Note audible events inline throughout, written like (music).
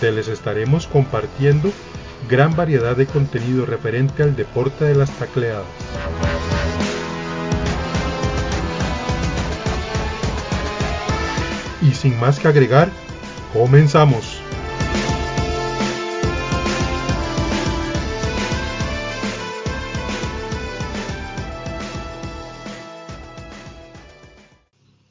donde les estaremos compartiendo gran variedad de contenido referente al deporte de las tacleadas. Y sin más que agregar, comenzamos.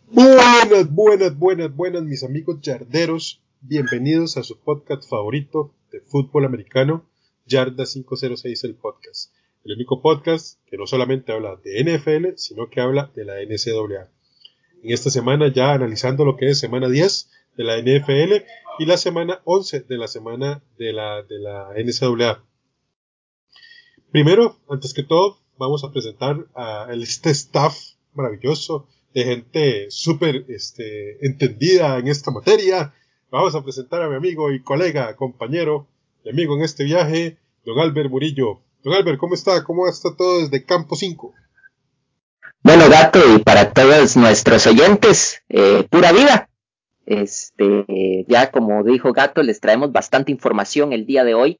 Buenas, buenas, buenas, buenas, mis amigos yarderos. Bienvenidos a su podcast favorito de fútbol americano, Yarda 506 el podcast. El único podcast que no solamente habla de NFL, sino que habla de la NCAA. En esta semana ya analizando lo que es semana 10 de la NFL y la semana 11 de la semana de la, de la NCAA. Primero, antes que todo, vamos a presentar a este staff maravilloso de gente súper este, entendida en esta materia Vamos a presentar a mi amigo y colega, compañero y amigo en este viaje, don Albert Murillo. Don Albert, ¿cómo está? ¿Cómo está todo desde Campo 5? Bueno, gato, y para todos nuestros oyentes, eh, pura vida. Este, ya como dijo Gato, les traemos bastante información el día de hoy,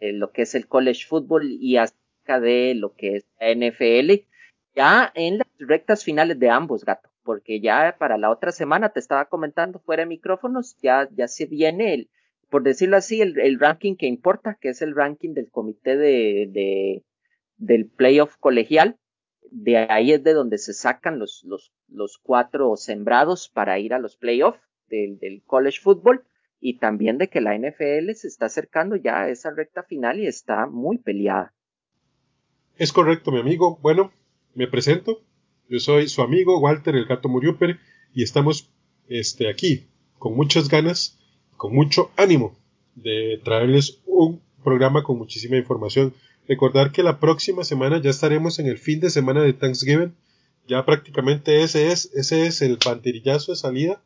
de lo que es el college football y acerca de lo que es la NFL, ya en las rectas finales de ambos, Gato porque ya para la otra semana te estaba comentando fuera de micrófonos, ya, ya se viene el, por decirlo así, el, ranking que importa, que es el ranking del comité de, de del playoff colegial. De ahí es de donde se sacan los, los, los cuatro sembrados para ir a los playoffs del, del college football y también de que la NFL se está acercando ya a esa recta final y está muy peleada. Es correcto, mi amigo. Bueno, me presento. Yo soy su amigo Walter el Gato Muriuper y estamos este, aquí con muchas ganas, con mucho ánimo de traerles un programa con muchísima información. Recordar que la próxima semana ya estaremos en el fin de semana de Thanksgiving. Ya prácticamente ese es, ese es el banderillazo de salida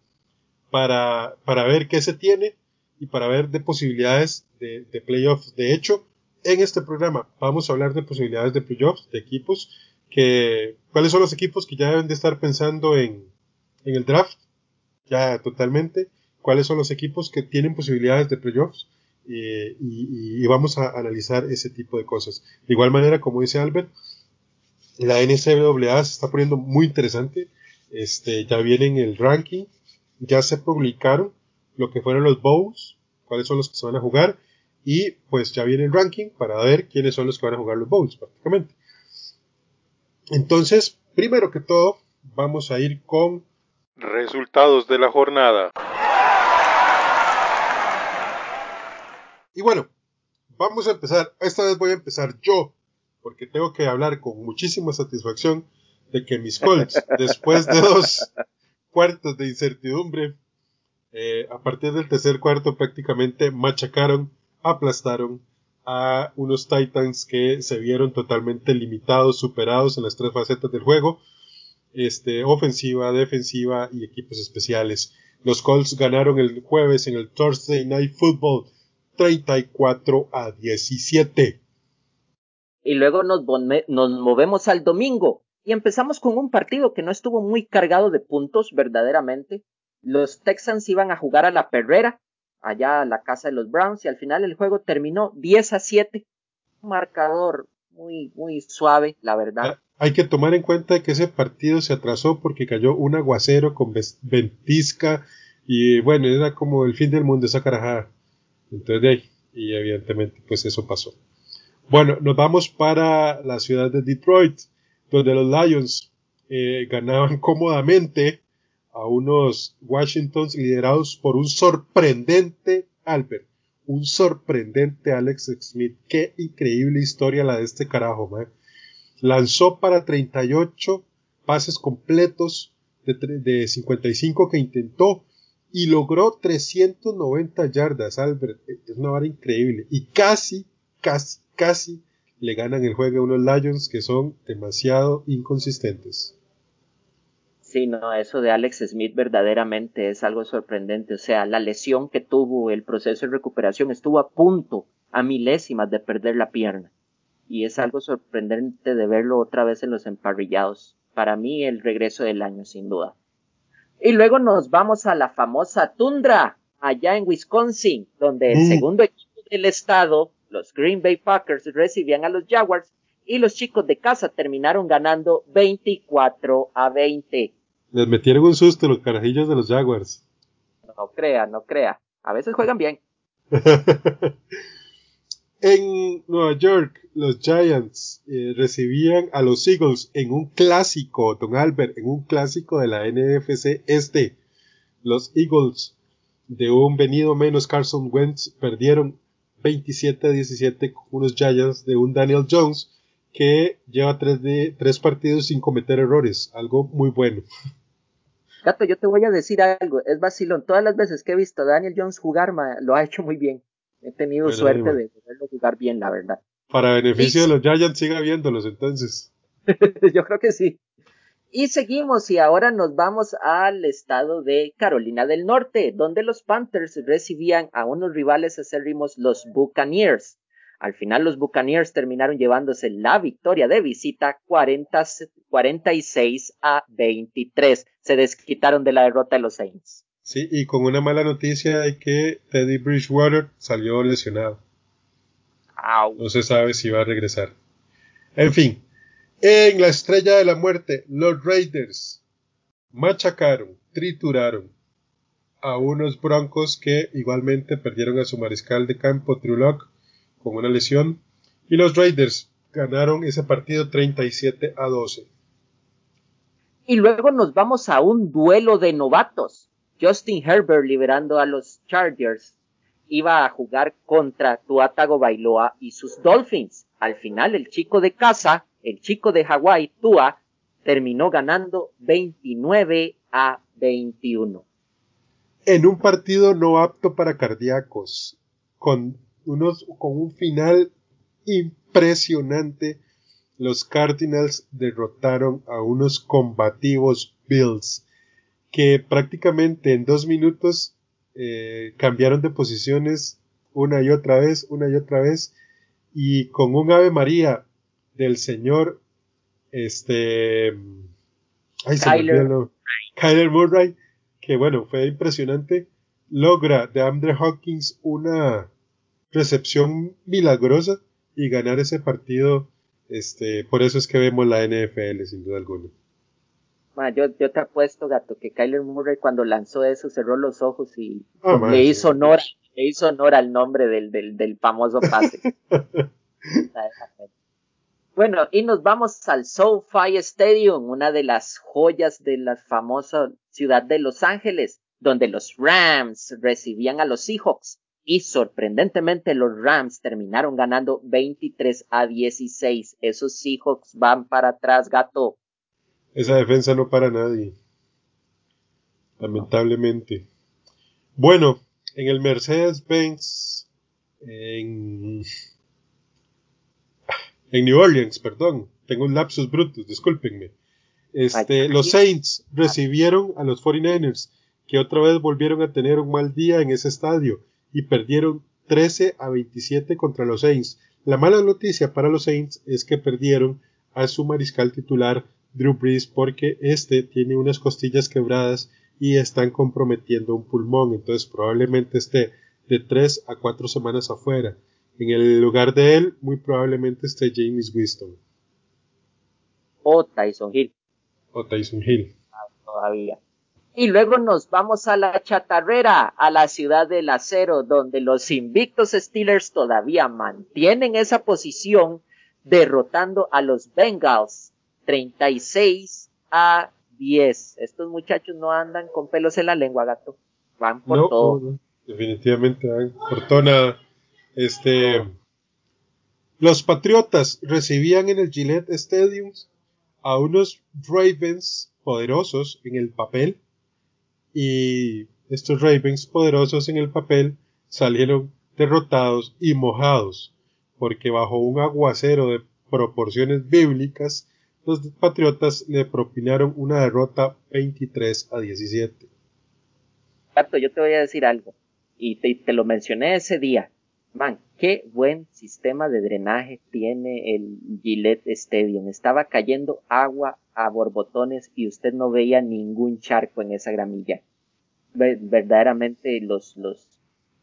para, para ver qué se tiene y para ver de posibilidades de, de playoffs. De hecho, en este programa vamos a hablar de posibilidades de playoffs, de equipos que cuáles son los equipos que ya deben de estar pensando en, en el draft, ya totalmente, cuáles son los equipos que tienen posibilidades de playoffs eh, y, y, vamos a analizar ese tipo de cosas. De igual manera, como dice Albert, la NCAA se está poniendo muy interesante, este, ya vienen el ranking, ya se publicaron lo que fueron los bowls, cuáles son los que se van a jugar. Y pues ya viene el ranking para ver quiénes son los que van a jugar los bowls prácticamente. Entonces, primero que todo, vamos a ir con resultados de la jornada. Y bueno, vamos a empezar. Esta vez voy a empezar yo, porque tengo que hablar con muchísima satisfacción de que mis Colts, (laughs) después de dos cuartos de incertidumbre, eh, a partir del tercer cuarto prácticamente machacaron, aplastaron a unos Titans que se vieron totalmente limitados, superados en las tres facetas del juego, este, ofensiva, defensiva y equipos especiales. Los Colts ganaron el jueves en el Thursday Night Football 34 a 17. Y luego nos, nos movemos al domingo y empezamos con un partido que no estuvo muy cargado de puntos verdaderamente. Los Texans iban a jugar a la perrera allá a la casa de los Browns y al final el juego terminó 10 a 7. Un marcador muy, muy suave, la verdad. Ah, hay que tomar en cuenta que ese partido se atrasó porque cayó un aguacero con ventisca y bueno, era como el fin del mundo esa carajada. Entonces ahí, y evidentemente pues eso pasó. Bueno, nos vamos para la ciudad de Detroit, donde los Lions eh, ganaban cómodamente a unos Washingtons liderados por un sorprendente Albert, un sorprendente Alex Smith. Qué increíble historia la de este carajo, man. Lanzó para 38 pases completos de, de 55 que intentó y logró 390 yardas, Albert. Es una vara increíble. Y casi, casi, casi le ganan el juego a unos Lions que son demasiado inconsistentes. Sí, no, eso de Alex Smith verdaderamente es algo sorprendente. O sea, la lesión que tuvo, el proceso de recuperación, estuvo a punto, a milésimas de perder la pierna. Y es algo sorprendente de verlo otra vez en los emparrillados. Para mí, el regreso del año, sin duda. Y luego nos vamos a la famosa tundra, allá en Wisconsin, donde el mm. segundo equipo del estado, los Green Bay Packers, recibían a los Jaguars y los chicos de casa terminaron ganando 24 a 20. Les metieron un susto los carajillos de los Jaguars. No crea, no crea. A veces juegan bien. (laughs) en Nueva York, los Giants eh, recibían a los Eagles en un clásico, Don Albert, en un clásico de la NFC este. Los Eagles de un venido menos Carson Wentz perdieron 27 a 17 con unos Giants de un Daniel Jones que lleva tres, de, tres partidos sin cometer errores, algo muy bueno. (laughs) Gato, yo te voy a decir algo, es vacilón. Todas las veces que he visto a Daniel Jones jugar, lo ha hecho muy bien. He tenido suerte de verlo jugar bien, la verdad. Para beneficio de los Giants, siga viéndolos entonces. (laughs) Yo creo que sí. Y seguimos y ahora nos vamos al estado de Carolina del Norte, donde los Panthers recibían a unos rivales acérrimos, los Buccaneers. Al final los Buccaneers terminaron llevándose la victoria de visita 40, 46 a 23. Se desquitaron de la derrota de los Saints. Sí, y con una mala noticia de que Teddy Bridgewater salió lesionado. No se sabe si va a regresar. En fin, en la estrella de la muerte, los Raiders machacaron, trituraron a unos Broncos que igualmente perdieron a su mariscal de campo, Trulock, con una lesión. Y los Raiders ganaron ese partido 37 a 12. Y luego nos vamos a un duelo de novatos. Justin Herbert liberando a los Chargers iba a jugar contra Tuatago Bailoa y sus Dolphins. Al final, el chico de casa, el chico de Hawái, Tua, terminó ganando 29 a 21. En un partido no apto para cardíacos, con, unos, con un final impresionante, los Cardinals derrotaron a unos combativos Bills que prácticamente en dos minutos eh, cambiaron de posiciones una y otra vez, una y otra vez, y con un Ave María del señor, este, ay, Kyler. Murray, que bueno, fue impresionante, logra de Andre Hawkins una recepción milagrosa y ganar ese partido, este, por eso es que vemos la NFL sin duda alguna yo, yo te apuesto, gato, que Kyler Murray cuando lanzó eso cerró los ojos y ah, le hizo honor, le hizo honor al nombre del, del, del famoso pase. (laughs) (laughs) bueno, y nos vamos al SoFi Stadium, una de las joyas de la famosa ciudad de Los Ángeles, donde los Rams recibían a los Seahawks. Y sorprendentemente los Rams terminaron ganando 23 a 16. Esos Seahawks van para atrás, gato. Esa defensa no para nadie. Lamentablemente. Bueno, en el Mercedes-Benz, en, en New Orleans, perdón, tengo un lapsus brutus, discúlpenme. Este, los Saints recibieron a los 49ers, que otra vez volvieron a tener un mal día en ese estadio y perdieron 13 a 27 contra los Saints. La mala noticia para los Saints es que perdieron a su mariscal titular Drew Brees porque este tiene unas costillas quebradas y están comprometiendo un pulmón, entonces probablemente esté de 3 a 4 semanas afuera. En el lugar de él, muy probablemente esté James Winston. O Tyson Hill. O Tyson Hill. todavía. Y luego nos vamos a la chatarrera, a la ciudad del acero, donde los invictos Steelers todavía mantienen esa posición, derrotando a los Bengals 36 a 10. Estos muchachos no andan con pelos en la lengua, gato. Van por todo. definitivamente van por todo nada. Este, los Patriotas recibían en el Gillette Stadium a unos Ravens poderosos en el papel y estos Ravens poderosos en el papel salieron derrotados y mojados, porque bajo un aguacero de proporciones bíblicas, los Patriotas le propinaron una derrota 23 a 17. yo te voy a decir algo, y te, lo mencioné ese día. Man, qué buen sistema de drenaje tiene el Gillette Stadium. Estaba cayendo agua a borbotones y usted no veía ningún charco en esa gramilla. Verdaderamente los, los,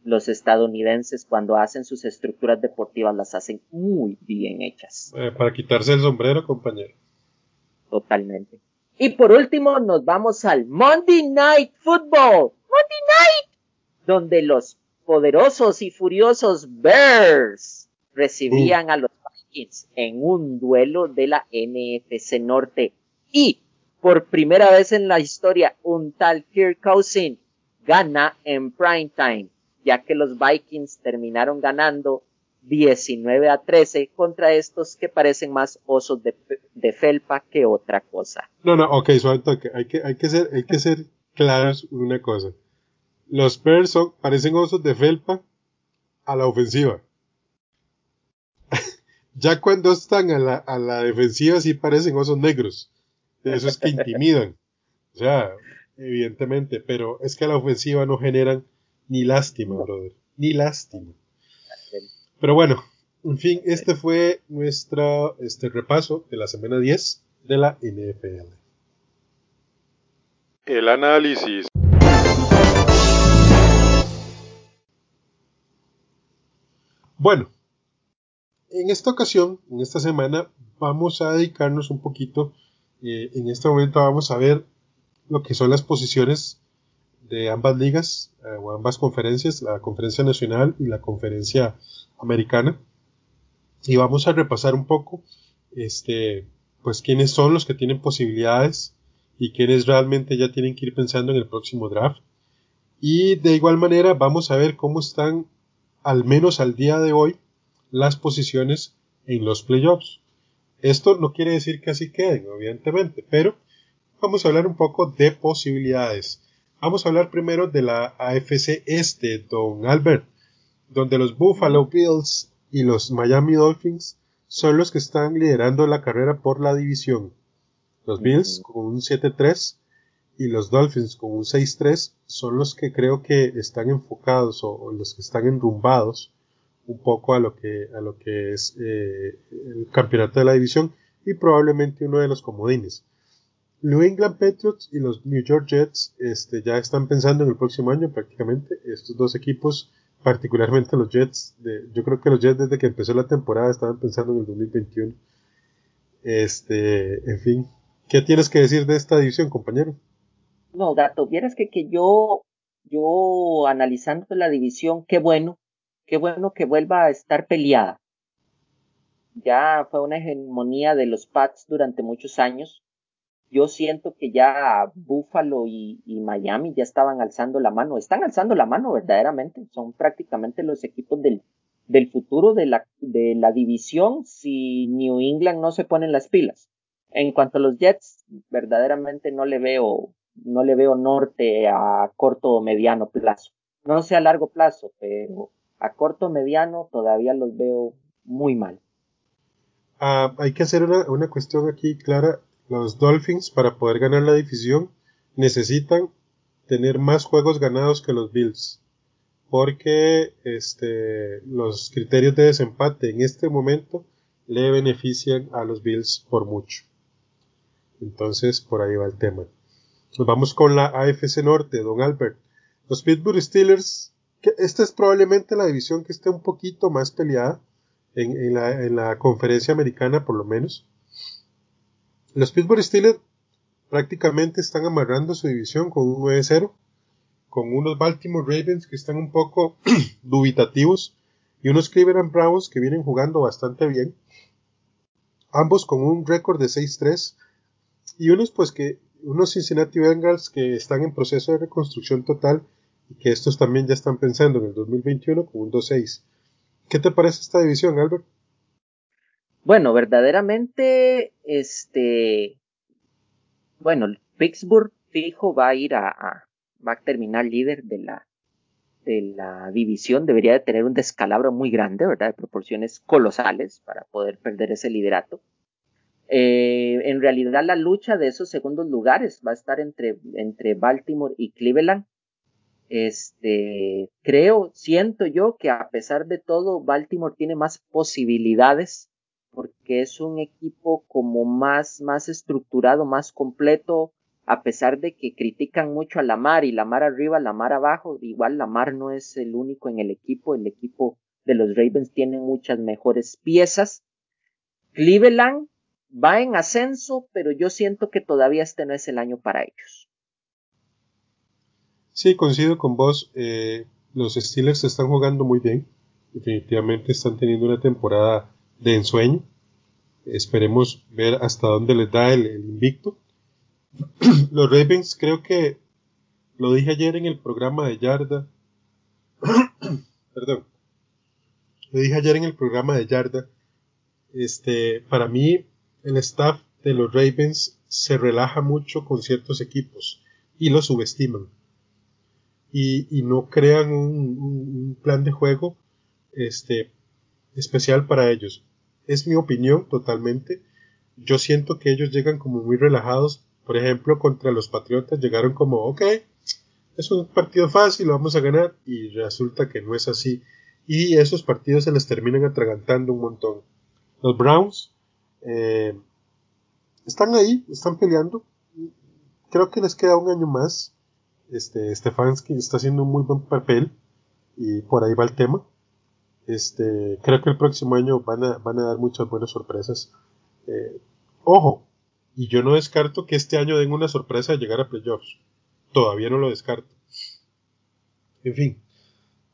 los estadounidenses cuando hacen sus estructuras deportivas las hacen muy bien hechas. Eh, para quitarse el sombrero, compañero. Totalmente. Y por último nos vamos al Monday Night Football. Monday Night. Donde los poderosos y furiosos Bears recibían uh. a los Vikings en un duelo de la NFC Norte. Y por primera vez en la historia, un tal Kirk Cousin gana en prime time, ya que los Vikings terminaron ganando 19 a 13 contra estos que parecen más osos de, felpa que otra cosa. No, no, ok, suave Hay que, hay que ser, hay que ser claros una cosa. Los Bears parecen osos de felpa a la ofensiva. (laughs) ya cuando están a la, a la defensiva sí parecen osos negros. Eso es que intimidan. O sea, evidentemente, pero es que a la ofensiva no generan ni lástima, brother. Ni lástima. Pero bueno, en fin, este fue nuestro este repaso de la semana 10 de la NFL. El análisis. Bueno, en esta ocasión, en esta semana, vamos a dedicarnos un poquito, eh, en este momento vamos a ver lo que son las posiciones de ambas ligas eh, o ambas conferencias, la conferencia nacional y la conferencia americana. Y vamos a repasar un poco, este, pues quiénes son los que tienen posibilidades y quiénes realmente ya tienen que ir pensando en el próximo draft. Y de igual manera vamos a ver cómo están, al menos al día de hoy, las posiciones en los playoffs. Esto no quiere decir que así queden, evidentemente, pero vamos a hablar un poco de posibilidades. Vamos a hablar primero de la AFC Este, don Albert donde los Buffalo Bills y los Miami Dolphins son los que están liderando la carrera por la división. Los Bills con un 7-3 y los Dolphins con un 6-3 son los que creo que están enfocados o, los que están enrumbados un poco a lo que, a lo que es eh, el campeonato de la división y probablemente uno de los comodines. New England Patriots y los New York Jets este, ya están pensando en el próximo año prácticamente. Estos dos equipos particularmente los Jets, de, yo creo que los Jets desde que empezó la temporada estaban pensando en el 2021. Este, en fin, ¿qué tienes que decir de esta división, compañero? No, Gato, vieras que, que yo, yo analizando la división, qué bueno, qué bueno que vuelva a estar peleada. Ya fue una hegemonía de los Pats durante muchos años yo siento que ya Buffalo y, Miami ya estaban alzando la mano, están alzando la mano verdaderamente, son prácticamente los equipos del, futuro de la, de la división si New England no se ponen las pilas. En cuanto a los Jets, verdaderamente no le veo, no le veo norte a corto o mediano plazo. No sé a largo plazo, pero a corto mediano todavía los veo muy mal. Ah, hay que hacer una, una cuestión aquí clara los Dolphins, para poder ganar la división, necesitan tener más juegos ganados que los Bills. Porque este, los criterios de desempate en este momento le benefician a los Bills por mucho. Entonces, por ahí va el tema. Nos vamos con la AFC Norte, Don Albert. Los Pittsburgh Steelers, esta es probablemente la división que esté un poquito más peleada en, la, en la conferencia americana, por lo menos. Los Pittsburgh Steelers prácticamente están amarrando su división con un 9-0, con unos Baltimore Ravens que están un poco (clears throat) dubitativos y unos Cleveland Browns que vienen jugando bastante bien, ambos con un récord de 6-3 y unos pues que unos Cincinnati Bengals que están en proceso de reconstrucción total y que estos también ya están pensando en el 2021 con un 2-6. ¿Qué te parece esta división, Albert? Bueno, verdaderamente, este, bueno, Pittsburgh fijo va a ir a, va a terminar líder de la, de la división, debería de tener un descalabro muy grande, ¿verdad? De proporciones colosales para poder perder ese liderato. Eh, en realidad la lucha de esos segundos lugares va a estar entre, entre Baltimore y Cleveland. Este, creo, siento yo que a pesar de todo, Baltimore tiene más posibilidades porque es un equipo como más, más estructurado, más completo, a pesar de que critican mucho a Lamar y Lamar arriba, Lamar abajo, igual Lamar no es el único en el equipo, el equipo de los Ravens tiene muchas mejores piezas. Cleveland va en ascenso, pero yo siento que todavía este no es el año para ellos. Sí, coincido con vos. Eh, los Steelers están jugando muy bien. Definitivamente están teniendo una temporada de ensueño. Esperemos ver hasta dónde les da el, invicto. (clears throat) los Ravens creo que lo dije ayer en el programa de Yarda. (clears throat) Perdón. Lo dije ayer en el programa de Yarda. Este, para mí el staff de los Ravens se relaja mucho con ciertos equipos y los subestiman. Y, no crean un, plan de juego este, especial para ellos. Es mi opinión totalmente. Yo siento que ellos llegan como muy relajados. Por ejemplo, contra los Patriotas llegaron como, ok, es un partido fácil, lo vamos a ganar. Y resulta que no es así. Y esos partidos se les terminan atragantando un montón. Los Browns eh, están ahí, están peleando. Creo que les queda un año más. Este, Stefanski está haciendo un muy buen papel y por ahí va el tema. Este, creo que el próximo año van a, van a dar muchas buenas sorpresas. Eh, ojo, y yo no descarto que este año den una sorpresa de llegar a playoffs. Todavía no lo descarto. En fin,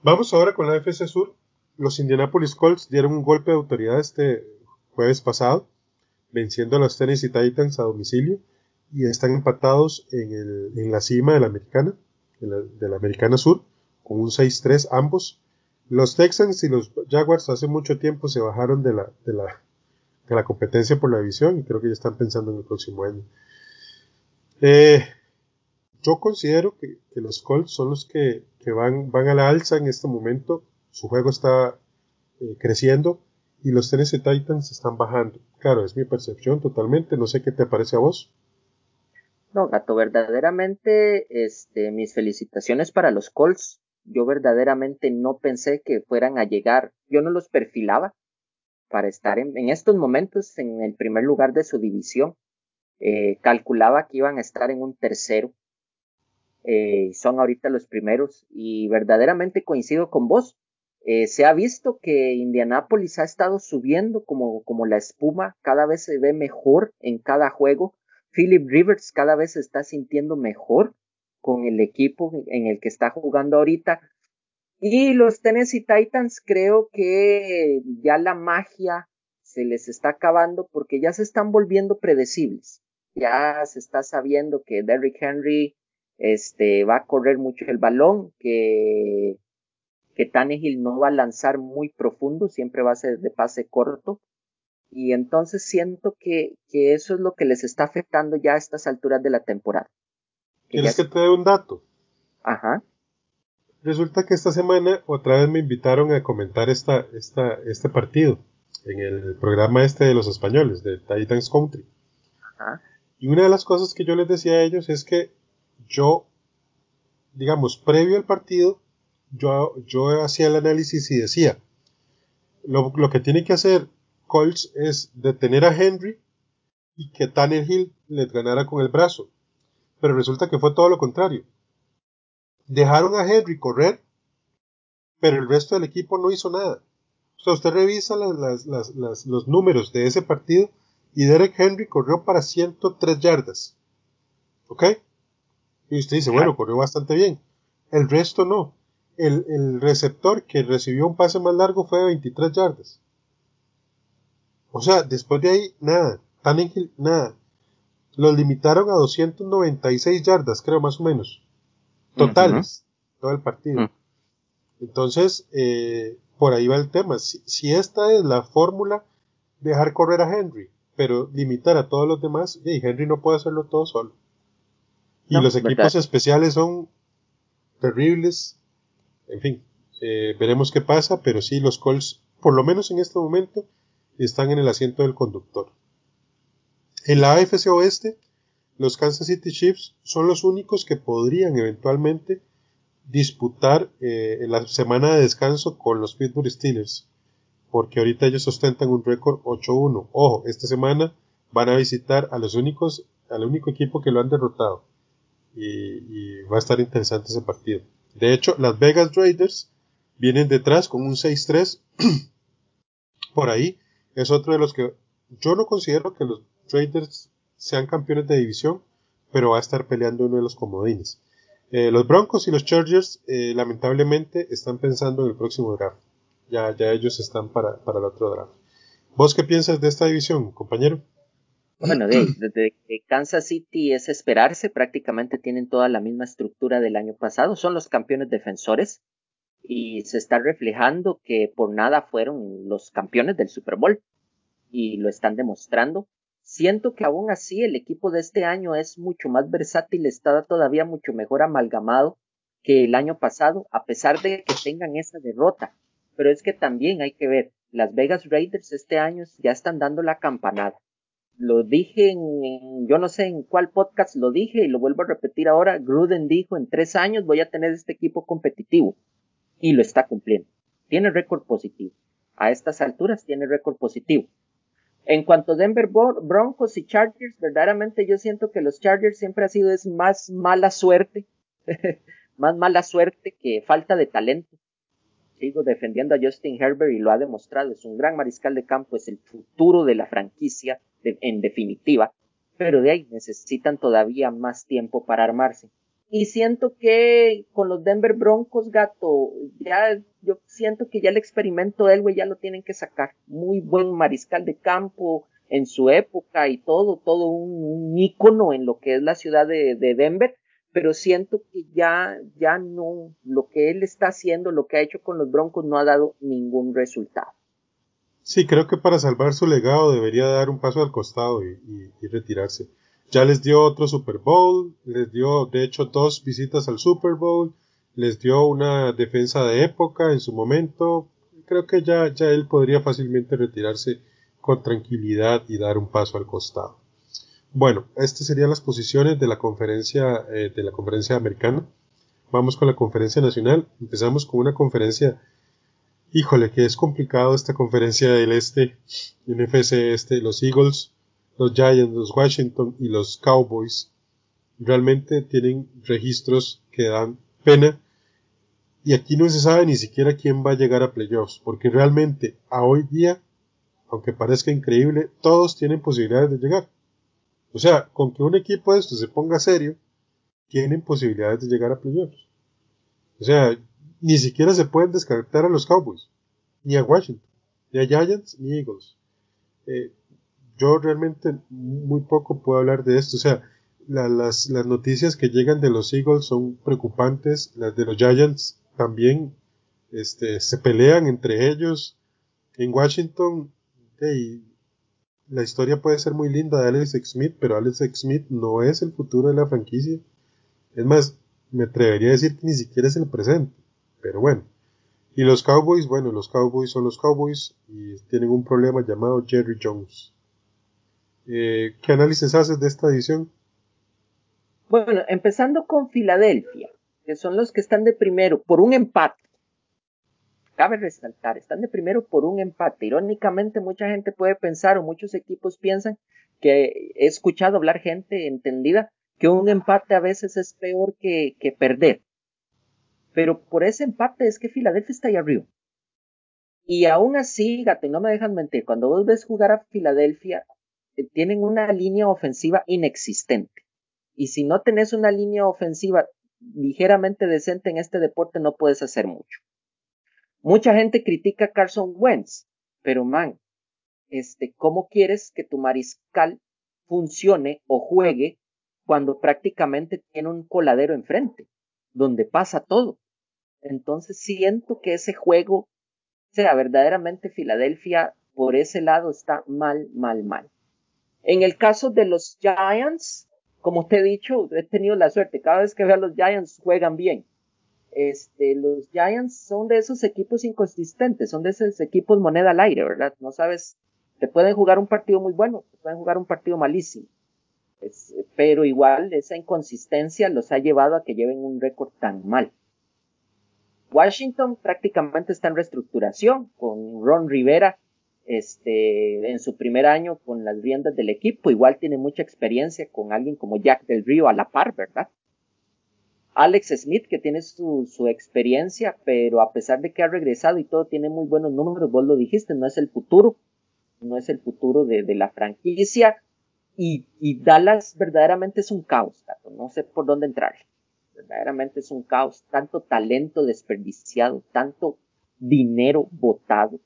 vamos ahora con la FC Sur. Los Indianapolis Colts dieron un golpe de autoridad este jueves pasado venciendo a los Tennessee Titans a domicilio y están empatados en, el, en la cima de la americana, de la, americana sur, con un 6-3 ambos. Los Texans y los Jaguars hace mucho tiempo se bajaron de la, de la, de la competencia por la división y creo que ya están pensando en el próximo año. Eh, yo considero que, los Colts son los que, que, van, van a la alza en este momento. Su juego está eh, creciendo y los Tennessee Titans están bajando. Claro, es mi percepción totalmente, no sé qué te parece a vos. No, gato, verdaderamente, este, mis felicitaciones para los Colts. Yo verdaderamente no pensé que fueran a llegar, yo no los perfilaba para estar en, estos momentos en el primer lugar de su división. Eh, calculaba que iban a estar en un tercero. Eh, son ahorita los primeros y verdaderamente coincido con vos. Eh, se ha visto que Indianapolis ha estado subiendo como, como la espuma, cada vez se ve mejor en cada juego. Philip Rivers cada vez se está sintiendo mejor con el equipo en el que está jugando ahorita. Y los Tennessee Titans creo que ya la magia se les está acabando porque ya se están volviendo predecibles. Ya se está sabiendo que Derrick Henry este, va a correr mucho el balón, que que Tannehill no va a lanzar muy profundo, siempre va a ser de pase corto. Y entonces siento que, que eso es lo que les está afectando ya a estas alturas de la temporada. ¿Quieres que te dé un dato? Ajá. Resulta que esta semana otra vez me invitaron a comentar esta, esta, este partido en el programa este de los españoles, de Titans Country. Ajá. Y una de las cosas que yo les decía a ellos es que yo, digamos, previo al partido, yo, yo hacía el análisis y decía, lo, lo, que tiene que hacer Colts es detener a Henry y que Tannehill les ganara con el brazo. Pero resulta que fue todo lo contrario. Dejaron a Henry correr, pero el resto del equipo no hizo nada. O sea, usted revisa los números de ese partido y Derek Henry corrió para 103 yardas. ¿Ok? Y usted dice, bueno, corrió bastante bien. El resto no el, receptor que recibió un pase más largo fue de 23 yardas. O sea, después de ahí, nada. Tannehill, nada. Los limitaron a 296 yardas, creo, más o menos. Totales. Todo el partido. Entonces, eh, por ahí va el tema. Si, esta es la fórmula, dejar correr a Henry, pero limitar a todos los demás, y Henry no puede hacerlo todo solo. Y los equipos especiales son terribles. En fin, eh, veremos qué pasa, pero sí, los Colts, por lo menos en este momento, están en el asiento del conductor. En la AFC Oeste, los Kansas City Chiefs son los únicos que podrían eventualmente disputar eh, la semana de descanso con los Pittsburgh Steelers, porque ahorita ellos ostentan un récord 8-1. Ojo, esta semana van a visitar a los únicos, al único equipo que lo han derrotado. Y, va a estar interesante ese partido. De hecho, las Vegas Raiders vienen detrás con un 6-3. (clears throat) Por ahí es otro de los que yo no considero que los Raiders sean campeones de división, pero va a estar peleando uno de los comodines. Eh, los Broncos y los Chargers eh, lamentablemente están pensando en el próximo draft. Ya, ya ellos están para, para el otro draft. ¿Vos qué piensas de esta división, compañero? Bueno, desde que Kansas City es esperarse, prácticamente tienen toda la misma estructura del año pasado, son los campeones defensores y se está reflejando que por nada fueron los campeones del Super Bowl y lo están demostrando. Siento que aún así el equipo de este año es mucho más versátil, está todavía mucho mejor amalgamado que el año pasado, a pesar de que tengan esa derrota. Pero es que también hay que ver, las Vegas Raiders este año ya están dando la campanada lo dije en, yo no sé en cuál podcast lo dije y lo vuelvo a repetir ahora, Gruden dijo en tres años voy a tener este equipo competitivo y lo está cumpliendo. Tiene récord positivo. A estas alturas tiene récord positivo. En cuanto a Denver Broncos y Chargers, verdaderamente yo siento que los Chargers siempre ha sido es más mala suerte, (laughs) más mala suerte que falta de talento. Sigo defendiendo a Justin Herbert y lo ha demostrado, es un gran mariscal de campo, es el futuro de la franquicia, en definitiva, pero de ahí necesitan todavía más tiempo para armarse. Y siento que con los Denver Broncos, gato, ya yo siento que ya el experimento de Elway ya lo tienen que sacar. Muy buen mariscal de campo en su época y todo, todo un, ícono en lo que es la ciudad de, de Denver, pero siento que ya, ya no, lo que él está haciendo, lo que ha hecho con los Broncos no ha dado ningún resultado. Sí, creo que para salvar su legado debería dar un paso al costado y, retirarse. Ya les dio otro Super Bowl, les dio de hecho dos visitas al Super Bowl, les dio una defensa de época en su momento. Creo que ya, ya él podría fácilmente retirarse con tranquilidad y dar un paso al costado. Bueno, estas serían las posiciones de la conferencia eh, de la conferencia americana. Vamos con la conferencia nacional. Empezamos con una conferencia Híjole, que es complicado esta conferencia del este, NFC este, los Eagles, los Giants, los Washington y los Cowboys realmente tienen registros que dan pena y aquí no se sabe ni siquiera quién va a llegar a playoffs, porque realmente a hoy día, aunque parezca increíble, todos tienen posibilidades de llegar. O sea, con que un equipo de estos se ponga serio, tienen posibilidades de llegar a playoffs. O sea, ni siquiera se pueden descartar a los Cowboys, ni a Washington, ni a Giants, ni Eagles. Eh, yo realmente muy poco puedo hablar de esto. O sea, las, las, noticias que llegan de los Eagles son preocupantes. Las de los Giants también este, se pelean entre ellos. En Washington, la historia puede ser muy linda de Alex Smith, pero Alex Smith no es el futuro de la franquicia. Es más, me atrevería a decir que ni siquiera es el presente. Pero bueno. Y los Cowboys, bueno, los Cowboys son los Cowboys y tienen un problema llamado Jerry Jones. Eh, ¿Qué análisis haces de esta edición? Bueno, empezando con Filadelfia, que son los que están de primero por un empate. Cabe resaltar, están de primero por un empate. Irónicamente, mucha gente puede pensar o muchos equipos piensan que he escuchado hablar gente entendida que un empate a veces es peor que, que perder. Pero por ese empate es que Filadelfia está ahí arriba. Y aún así, gato, no me dejan mentir, cuando vos ves jugar a Filadelfia, tienen una línea ofensiva inexistente. Y si no tenés una línea ofensiva ligeramente decente en este deporte, no puedes hacer mucho. Mucha gente critica a Carson Wentz, pero man, este, ¿cómo quieres que tu mariscal funcione o juegue cuando prácticamente tiene un coladero enfrente, donde pasa todo? Entonces siento que ese juego, sea, verdaderamente Filadelfia por ese lado está mal, mal, mal. En el caso de los Giants, como te he dicho, he tenido la suerte, cada vez que veo a los Giants juegan bien. este, los Giants son de esos equipos inconsistentes, son de esos equipos moneda al aire, ¿verdad? No sabes, te pueden jugar un partido muy bueno, te pueden jugar un partido malísimo. pero igual esa inconsistencia los ha llevado a que lleven un récord tan mal. Washington prácticamente está en reestructuración con Ron Rivera este, en su primer año con las riendas del equipo. Igual tiene mucha experiencia con alguien como Jack del Río a la par, ¿verdad? Alex Smith, que tiene su, experiencia, pero a pesar de que ha regresado y todo tiene muy buenos números, vos lo dijiste, no es el futuro, no es el futuro de, la franquicia. Y, Dallas verdaderamente es un caos, no sé por dónde entrar. Verdaderamente es un caos, tanto talento desperdiciado, tanto dinero botado.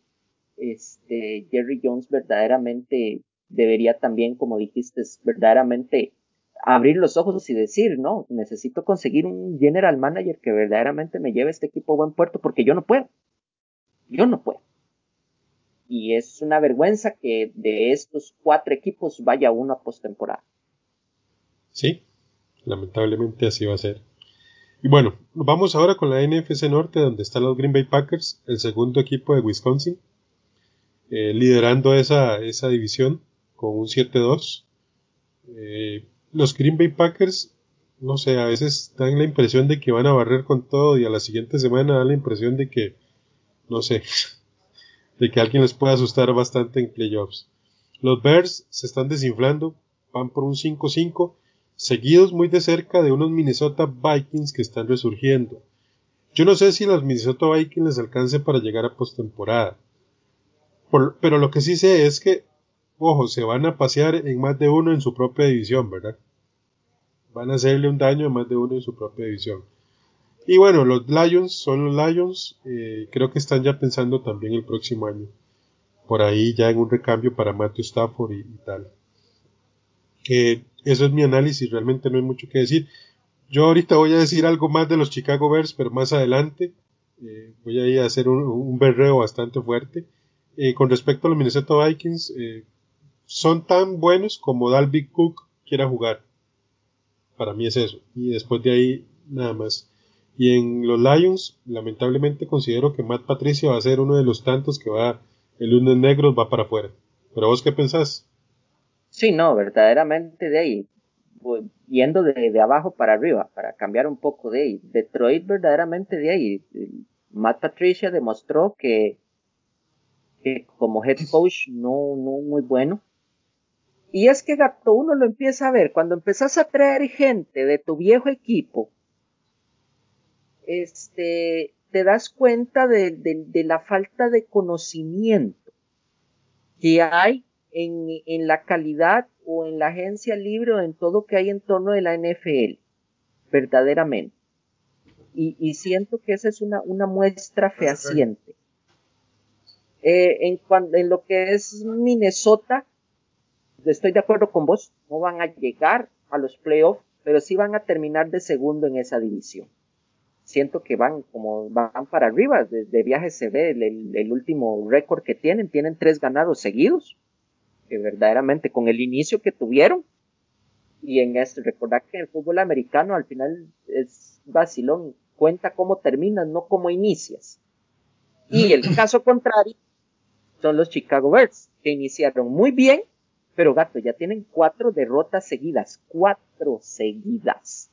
Este, Jerry Jones verdaderamente debería también, como dijiste, verdaderamente abrir los ojos y decir, no, necesito conseguir un general manager que verdaderamente me lleve este equipo a buen puerto porque yo no puedo. Yo no puedo. Y es una vergüenza que de estos cuatro equipos vaya uno a postemporada. Sí, lamentablemente así va a ser. Y bueno, vamos ahora con la NFC Norte, donde están los Green Bay Packers, el segundo equipo de Wisconsin, eh, liderando esa, esa división con un 7-2. Eh, los Green Bay Packers, no sé, a veces dan la impresión de que van a barrer con todo y a la siguiente semana dan la impresión de que, no sé, (laughs) de que alguien les puede asustar bastante en playoffs. Los Bears se están desinflando, van por un 5-5, seguidos muy de cerca de unos Minnesota Vikings que están resurgiendo. Yo no sé si los Minnesota Vikings les alcance para llegar a postemporada. Pero lo que sí sé es que ojo, se van a pasear en más de uno en su propia división, ¿verdad? Van a hacerle un daño a más de uno en su propia división. Y bueno, los Lions son los Lions, eh, creo que están ya pensando también el próximo año. Por ahí ya en un recambio para Matthew Stafford y, tal. Que eso es mi análisis, realmente no hay mucho que decir. Yo ahorita voy a decir algo más de los Chicago Bears, pero más adelante eh, voy a ir a hacer un, berreo bastante fuerte. Eh, con respecto a los Minnesota Vikings, son tan buenos como Dalvin Cook quiera jugar. Para mí es eso. Y después de ahí, nada más. Y en los Lions, lamentablemente considero que Matt Patricia va a ser uno de los tantos que va, el lunes negro va para afuera. Pero vos qué pensás? Sí, no, verdaderamente de ahí, yendo de, abajo para arriba, para cambiar un poco de ahí. Detroit verdaderamente de ahí. Matt Patricia demostró que, que como head coach no, no muy bueno, y es que gato, uno lo empieza a ver, cuando empezás a traer gente de tu viejo equipo, este, te das cuenta de, la falta de conocimiento que hay en, la calidad o en la agencia libre o en todo que hay en torno de la NFL, verdaderamente. Y, siento que esa es una, muestra fehaciente. Eh, en, en lo que es Minnesota, estoy de acuerdo con vos, no van a llegar a los playoffs, pero sí van a terminar de segundo en esa división. Siento que van como van para arriba, de, viaje se ve el, último récord que tienen, tienen tres ganados seguidos, que verdaderamente con el inicio que tuvieron, y en este, recordar que el fútbol americano al final es vacilón, cuenta cómo terminas, no cómo inicias. Y el (clears throat) caso contrario son los Chicago Bears, que iniciaron muy bien, pero gato, ya tienen cuatro derrotas seguidas, cuatro seguidas.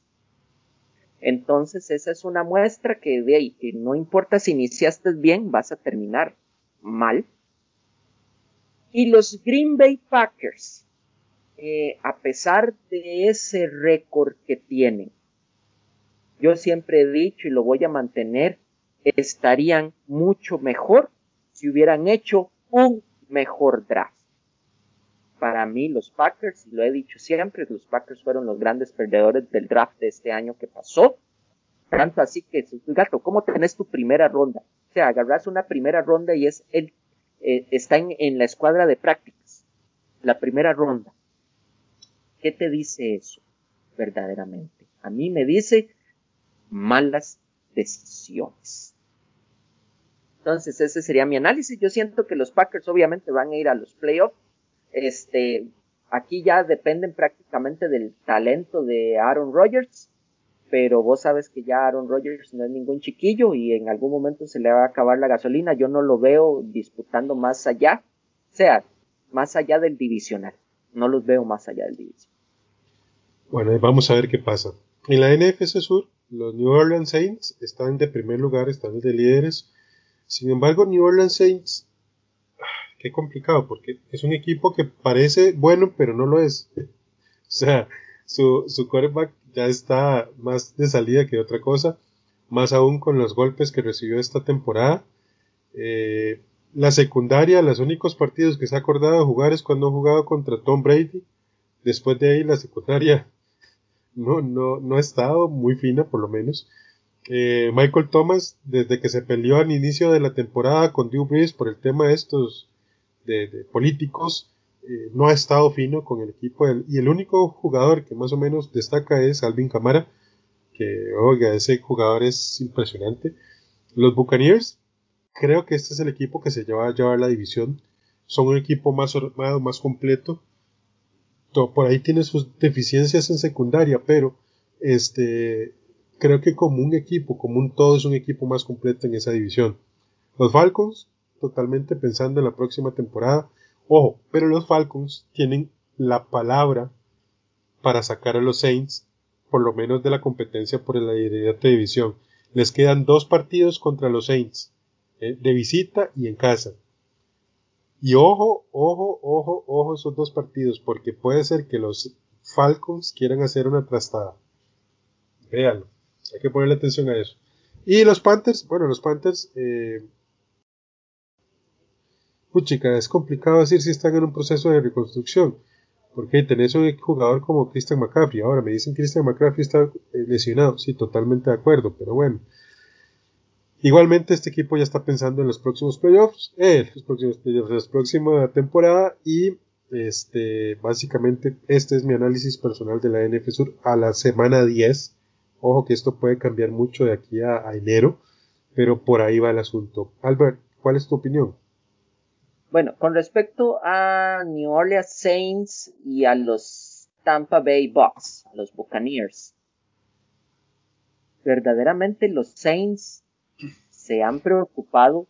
Entonces esa es una muestra que de ahí, que no importa si iniciaste bien, vas a terminar mal. Y los Green Bay Packers, eh, a pesar de ese récord que tienen, yo siempre he dicho y lo voy a mantener, estarían mucho mejor si hubieran hecho un mejor draft para mí los Packers, y lo he dicho siempre, los Packers fueron los grandes perdedores del draft de este año que pasó. Tanto así que, gato, ¿cómo tenés tu primera ronda? O sea, agarras una primera ronda y es el, eh, está en, en la escuadra de prácticas. La primera ronda. ¿Qué te dice eso verdaderamente? A mí me dice malas decisiones. Entonces, ese sería mi análisis. Yo siento que los Packers obviamente van a ir a los playoffs este, aquí ya dependen prácticamente del talento de Aaron Rodgers, pero vos sabes que ya Aaron Rodgers no es ningún chiquillo y en algún momento se le va a acabar la gasolina. Yo no lo veo disputando más allá, o sea, más allá del divisional. No los veo más allá del divisional. Bueno, vamos a ver qué pasa. En la NFC Sur, los New Orleans Saints están de primer lugar, están de líderes. Sin embargo, New Orleans Saints, ah, qué complicado, porque es un equipo que parece bueno, pero no lo es. (laughs) O sea, su, su quarterback ya está más de salida que otra cosa, más aún con los golpes que recibió esta temporada. Eh, la secundaria, los únicos partidos que se ha acordado de jugar es cuando ha jugado contra Tom Brady. Después de ahí la secundaria (laughs) no, no, no ha estado muy fina por lo menos. Eh, Michael Thomas, desde que se peleó al inicio de la temporada con Drew Brees por el tema de estos de políticos, eh, no ha estado fino con el equipo y el único jugador que más o menos destaca es Alvin Camara, que oiga, ese jugador es impresionante. Los Buccaneers, creo que este es el equipo que se lleva a llevar la división. Son un equipo más armado, más completo. Por ahí tiene sus deficiencias en secundaria, pero este creo que como un equipo, como un todo es un equipo más completo en esa división. Los Falcons, totalmente pensando en la próxima temporada, Ojo, pero los Falcons tienen la palabra para sacar a los Saints, por lo menos de la competencia por la de división. Les quedan dos partidos contra los Saints, eh, de visita y en casa. Y ojo, ojo, ojo, ojo esos dos partidos, porque puede ser que los Falcons quieran hacer una trastada. Véanlo, hay que ponerle atención a eso. Y los Panthers, bueno, los Panthers eh, puchica, es complicado decir si están en un proceso de reconstrucción, porque tenés un jugador como Christian McCaffrey. Ahora me dicen que Christian McCaffrey está eh, lesionado, sí, totalmente de acuerdo, pero bueno. Igualmente este equipo ya está pensando en los próximos playoffs, eh, los próximos playoffs, la próxima temporada y este, básicamente este es mi análisis personal de la NF Sur a la semana 10. Ojo que esto puede cambiar mucho de aquí a enero, pero por ahí va el asunto. Albert, ¿cuál es tu opinión? Bueno, con respecto a New Orleans Saints y a los Tampa Bay Bucks, a los Buccaneers, verdaderamente los Saints se han preocupado,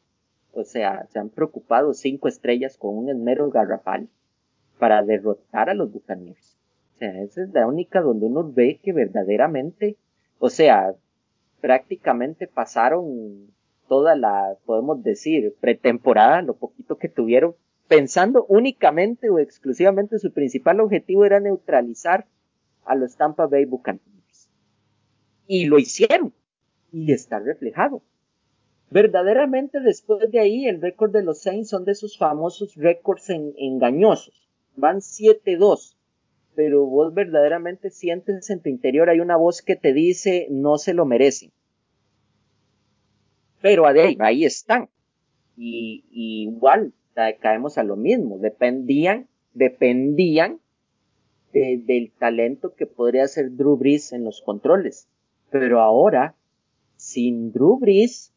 o sea, se han preocupado cinco estrellas con un esmero garrafal para derrotar a los Buccaneers. O sea, esa es la única donde uno ve que verdaderamente, o sea, prácticamente pasaron toda la, podemos decir, pretemporada, lo poquito que tuvieron, pensando únicamente o exclusivamente su principal objetivo era neutralizar a los Tampa Bay Buccaneers. Y lo hicieron. Y está reflejado. Verdaderamente después de ahí el récord de los Saints son de esos famosos récords engañosos. Van 7-2. Pero vos verdaderamente sientes en tu interior, hay una voz que te dice no se lo merecen pero ahí, ahí están. Y, igual caemos a lo mismo, dependían, dependían del talento que podría ser Drew Brees en los controles. Pero ahora, sin Drew Brees,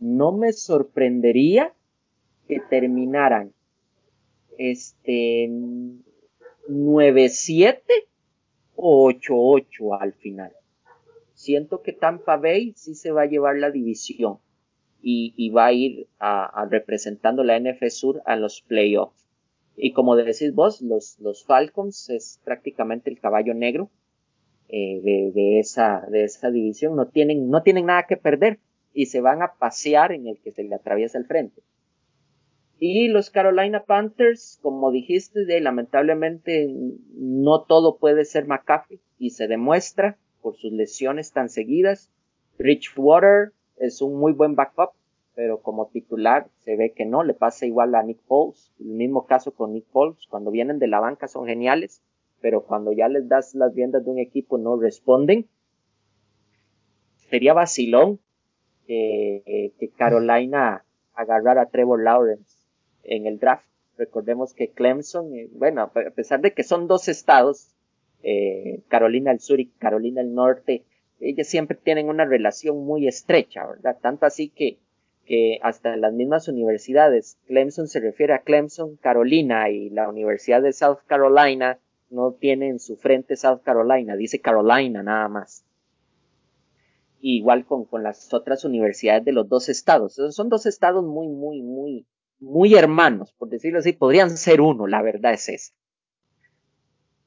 no me sorprendería que terminaran este 9-7 o 8-8 al final siento que Tampa Bay sí se va a llevar la división y, va a ir a, representando la NF Sur a los playoffs. Y como decís vos, los, los Falcons es prácticamente el caballo negro eh, de, esa, división. No tienen, no tienen nada que perder y se van a pasear en el que se le atraviesa el frente. Y los Carolina Panthers, como dijiste, de, lamentablemente no todo puede ser McCaffrey y se demuestra por sus lesiones tan seguidas. Rich Water es un muy buen backup, pero como titular se ve que no, le pasa igual a Nick Foles, el mismo caso con Nick Foles, cuando vienen de la banca son geniales, pero cuando ya les das las riendas de un equipo no responden. Sería vacilón que Carolina agarrara a Trevor Lawrence en el draft. Recordemos que Clemson, eh, bueno, a pesar de que son dos estados, eh, Carolina del Sur y Carolina del Norte, ellas siempre tienen una relación muy estrecha, ¿verdad? Tanto así que, que hasta en las mismas universidades, Clemson se refiere a Clemson, Carolina, y la Universidad de South Carolina no tiene en su frente South Carolina, dice Carolina nada más. igual con, con las otras universidades de los dos estados. Son dos estados muy, muy, muy, muy hermanos, por decirlo así, podrían ser uno, la verdad es esa.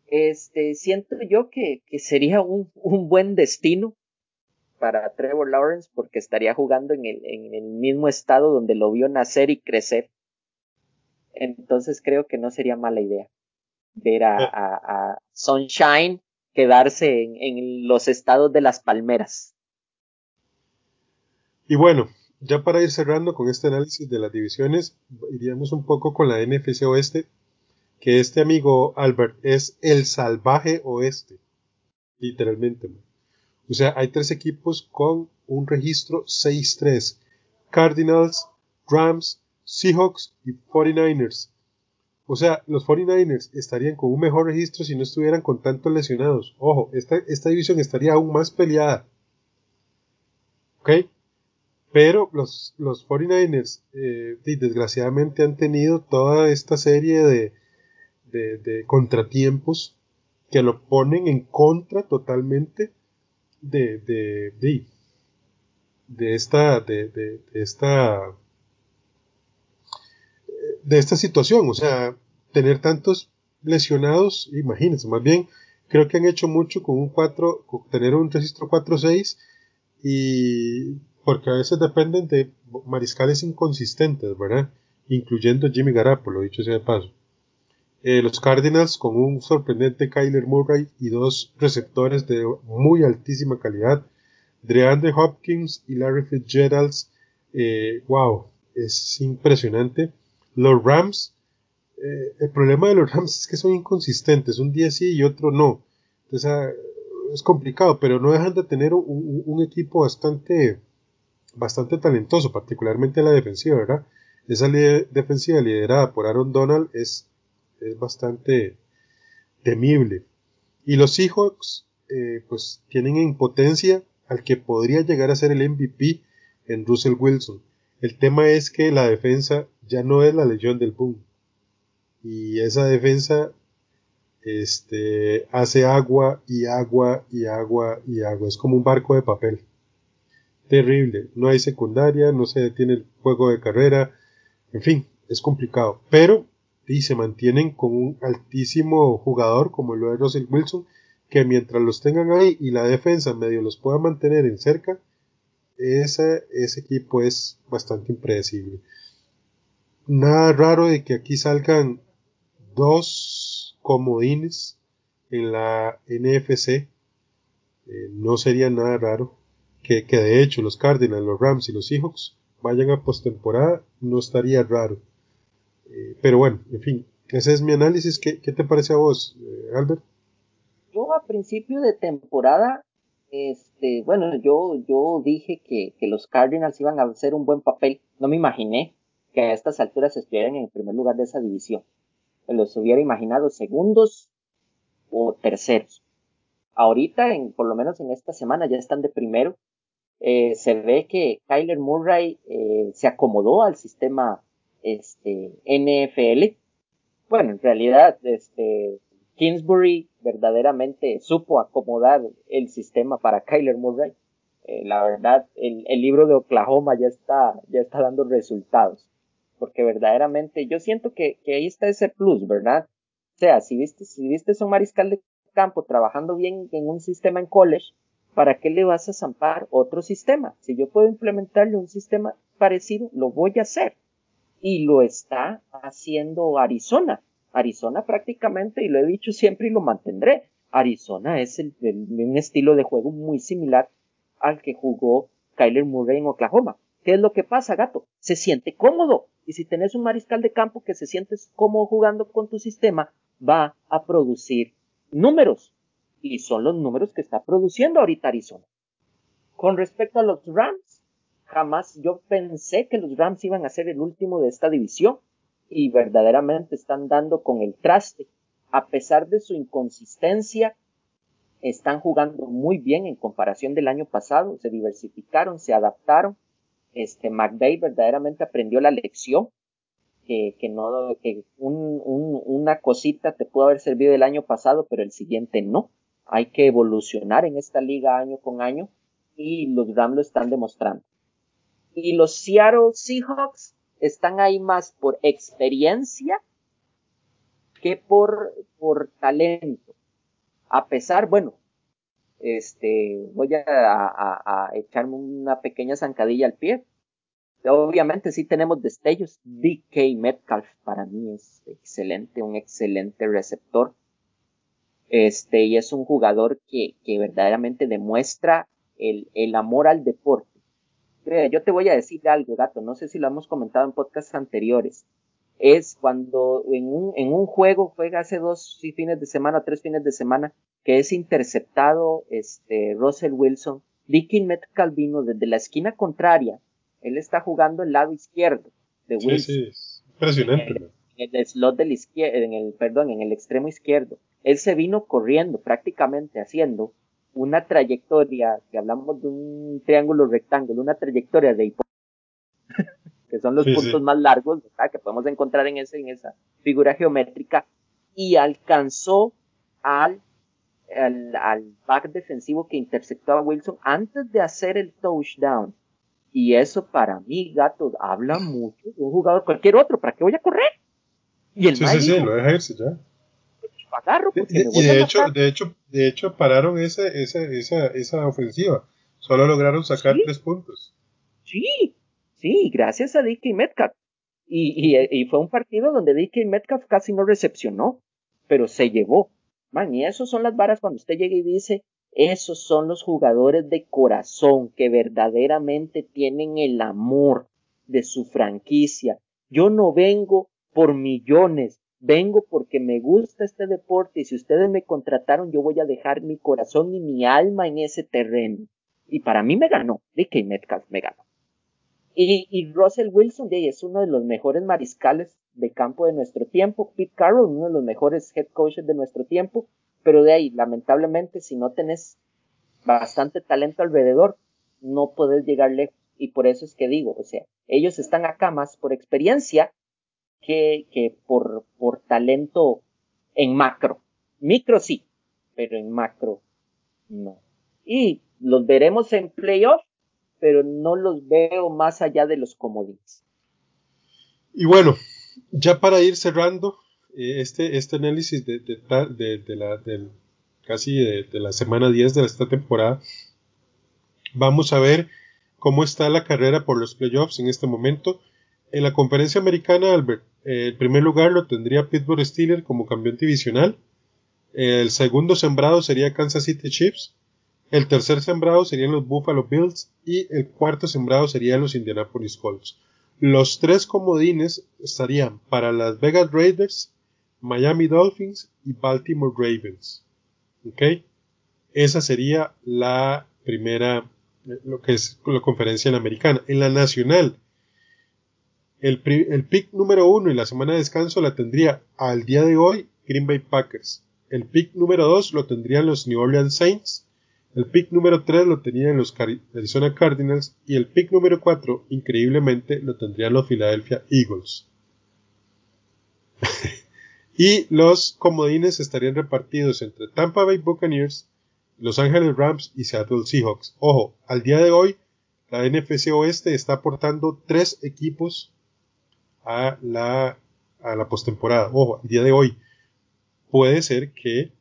Este, siento yo que, que sería un, un, buen destino para Trevor Lawrence porque estaría jugando en el, en el mismo estado donde lo vio nacer y crecer. Entonces creo que no sería mala idea ver a, a, Sunshine quedarse en, en los estados de las palmeras. Y bueno, ya para ir cerrando con este análisis de las divisiones, iríamos un poco con la NFC Oeste, que este amigo Albert es el salvaje oeste, literalmente. O sea, hay tres equipos con un registro 6-3. Cardinals, Rams, Seahawks y 49ers. O sea, los 49ers estarían con un mejor registro si no estuvieran con tantos lesionados. Ojo, esta, esta división estaría aún más peleada. ¿Ok? Pero los, los 49ers, eh, desgraciadamente, han tenido toda esta serie de, de, contratiempos que lo ponen en contra totalmente de, de, de, esta, de, de, esta, de esta situación. O sea, tener tantos lesionados, imagínense, más bien creo que han hecho mucho con un 4, con tener un registro 4-6 y porque a veces dependen de mariscales inconsistentes, ¿verdad? Incluyendo Jimmy Garapolo, dicho sea de paso. Eh, los Cardinals con un sorprendente Kyler Murray y dos receptores de muy altísima calidad, DeAndre Hopkins y Larry Fitzgerald, eh, wow, es impresionante. Los Rams, eh, el problema de los Rams es que son inconsistentes, un día sí y otro no. Entonces ah, es complicado, pero no dejan de tener un equipo bastante bastante talentoso, particularmente la defensiva, ¿verdad? Esa defensiva liderada por Aaron Donald es, es bastante temible. Y los Seahawks, eh, pues, tienen en potencia al que podría llegar a ser el MVP en Russell Wilson. El tema es que la defensa ya no es la legión del boom. Y esa defensa este, hace agua y agua y agua y agua. Es como un barco de papel terrible. No hay secundaria, no se detiene el juego de carrera, en fin, es complicado. Pero y se mantienen con un altísimo jugador como lo es Russell Wilson, que mientras los tengan ahí y la defensa medio los pueda mantener en cerca, ese, ese equipo es bastante impredecible. Nada raro de que aquí salgan dos comodines en la NFC. Eh, no sería nada raro que, de hecho los Cardinals, los Rams y los Seahawks vayan a postemporada, no estaría raro. Eh, pero bueno, en fin, ese es mi análisis. ¿Qué, te parece a vos, eh, Albert? Yo a principio de temporada, este, bueno, yo, yo dije que, que los Cardinals iban a hacer un buen papel. No me imaginé que a estas alturas estuvieran en el primer lugar de esa división. Los hubiera imaginado segundos o terceros. Ahorita, en, por lo menos en esta semana, ya están de primero eh, se ve que Kyler Murray eh, se acomodó al sistema este, NFL. Bueno, en realidad, este, Kingsbury verdaderamente supo acomodar el sistema para Kyler Murray. Eh, la verdad, el, el, libro de Oklahoma ya está, ya está dando resultados. Porque verdaderamente yo siento que, que ahí está ese plus, ¿verdad? O sea, si viste, si viste un mariscal de campo trabajando bien en un sistema en college, ¿para qué le vas a zampar otro sistema? Si yo puedo implementarle un sistema parecido, lo voy a hacer. Y lo está haciendo Arizona. Arizona prácticamente, y lo he dicho siempre y lo mantendré, Arizona es el, un estilo de juego muy similar al que jugó Kyler Murray en Oklahoma. ¿Qué es lo que pasa, gato? Se siente cómodo. Y si tenés un mariscal de campo que se siente cómodo jugando con tu sistema, va a producir números y son los números que está produciendo ahorita Arizona. Con respecto a los Rams, jamás yo pensé que los Rams iban a ser el último de esta división y verdaderamente están dando con el traste. A pesar de su inconsistencia, están jugando muy bien en comparación del año pasado, se diversificaron, se adaptaron. Este McVay verdaderamente aprendió la lección que, que no, que un, un, una cosita te pudo haber servido el año pasado, pero el siguiente no hay que evolucionar en esta liga año con año y los Rams lo están demostrando. Y los Seattle Seahawks están ahí más por experiencia que por, por talento. A pesar, bueno, este, voy a, a, echarme una pequeña zancadilla al pie. Obviamente sí tenemos destellos. DK Metcalf para mí es excelente, un excelente receptor. Este, y es un jugador que, que verdaderamente demuestra el, el amor al deporte. Yo te voy a decir algo, gato, no sé si lo hemos comentado en podcasts anteriores. Es cuando en un, en un juego juega hace dos fines de semana, tres fines de semana, que es interceptado este Russell Wilson, Dickie Metcalf vino desde la esquina contraria, él está jugando el lado izquierdo de Wilson. Sí, sí, impresionante. En el, slot del izquierdo, en el, perdón, en el extremo izquierdo. Él se vino corriendo, prácticamente haciendo una trayectoria, que hablamos de un triángulo rectángulo, una trayectoria de que son los puntos más largos que podemos encontrar en, ese, en esa figura geométrica, y alcanzó al al, back defensivo que interceptó a Wilson antes de hacer el touchdown. Y eso para mí, gato, habla mucho de un jugador, cualquier otro, ¿para qué voy a correr? Y el sí, sí, sí, lo deja irse ya. y de hecho, de hecho, de hecho pararon esa, esa, esa, esa ofensiva. Solo lograron sacar tres puntos. Sí, sí, gracias a DK Metcalf. Y, y, y, fue un partido donde DK Metcalf casi no recepcionó, pero se llevó. Man, y esos son las varas cuando usted llega y dice, esos son los jugadores de corazón que verdaderamente tienen el amor de su franquicia. Yo no vengo por millones, vengo porque me gusta este deporte y si ustedes me contrataron yo voy a dejar mi corazón y mi alma en ese terreno. Y para mí me ganó, DK Metcalf me ganó. Y, y Russell Wilson de es uno de los mejores mariscales de campo de nuestro tiempo. Pete Carroll, uno de los mejores head coaches de nuestro tiempo. Pero de ahí, lamentablemente, si no tenés bastante talento alrededor, no podés llegar lejos. Y por eso es que digo, o sea, ellos están acá más por experiencia que, que por, por talento en macro. Micro sí, pero en macro no. Y los veremos en playoff, pero no los veo más allá de los comodines. Y bueno, ya para ir cerrando eh, este, este análisis de, de, la, del, casi de, la semana 10 de esta temporada, vamos a ver cómo está la carrera por los playoffs en este momento. En la conferencia americana, Albert, el primer lugar lo tendría Pittsburgh Steelers como campeón divisional. El segundo sembrado sería Kansas City Chiefs. El tercer sembrado serían los Buffalo Bills. Y el cuarto sembrado serían los Indianapolis Colts. Los tres comodines estarían para las Vegas Raiders, Miami Dolphins y Baltimore Ravens. ¿Ok? Esa sería la primera, lo que es la conferencia en la americana. En la nacional, el, pick número uno y la semana de descanso la tendría al día de hoy Green Bay Packers. El pick número dos lo tendrían los New Orleans Saints. El pick número 3 lo tenían los Arizona Cardinals y el pick número 4, increíblemente, lo tendrían los Philadelphia Eagles. (laughs) y los comodines estarían repartidos entre Tampa Bay Buccaneers, Los Angeles Rams y Seattle Seahawks. Ojo, al día de hoy, la NFC Oeste está aportando tres equipos a la, a la postemporada. Ojo, al día de hoy. Puede ser que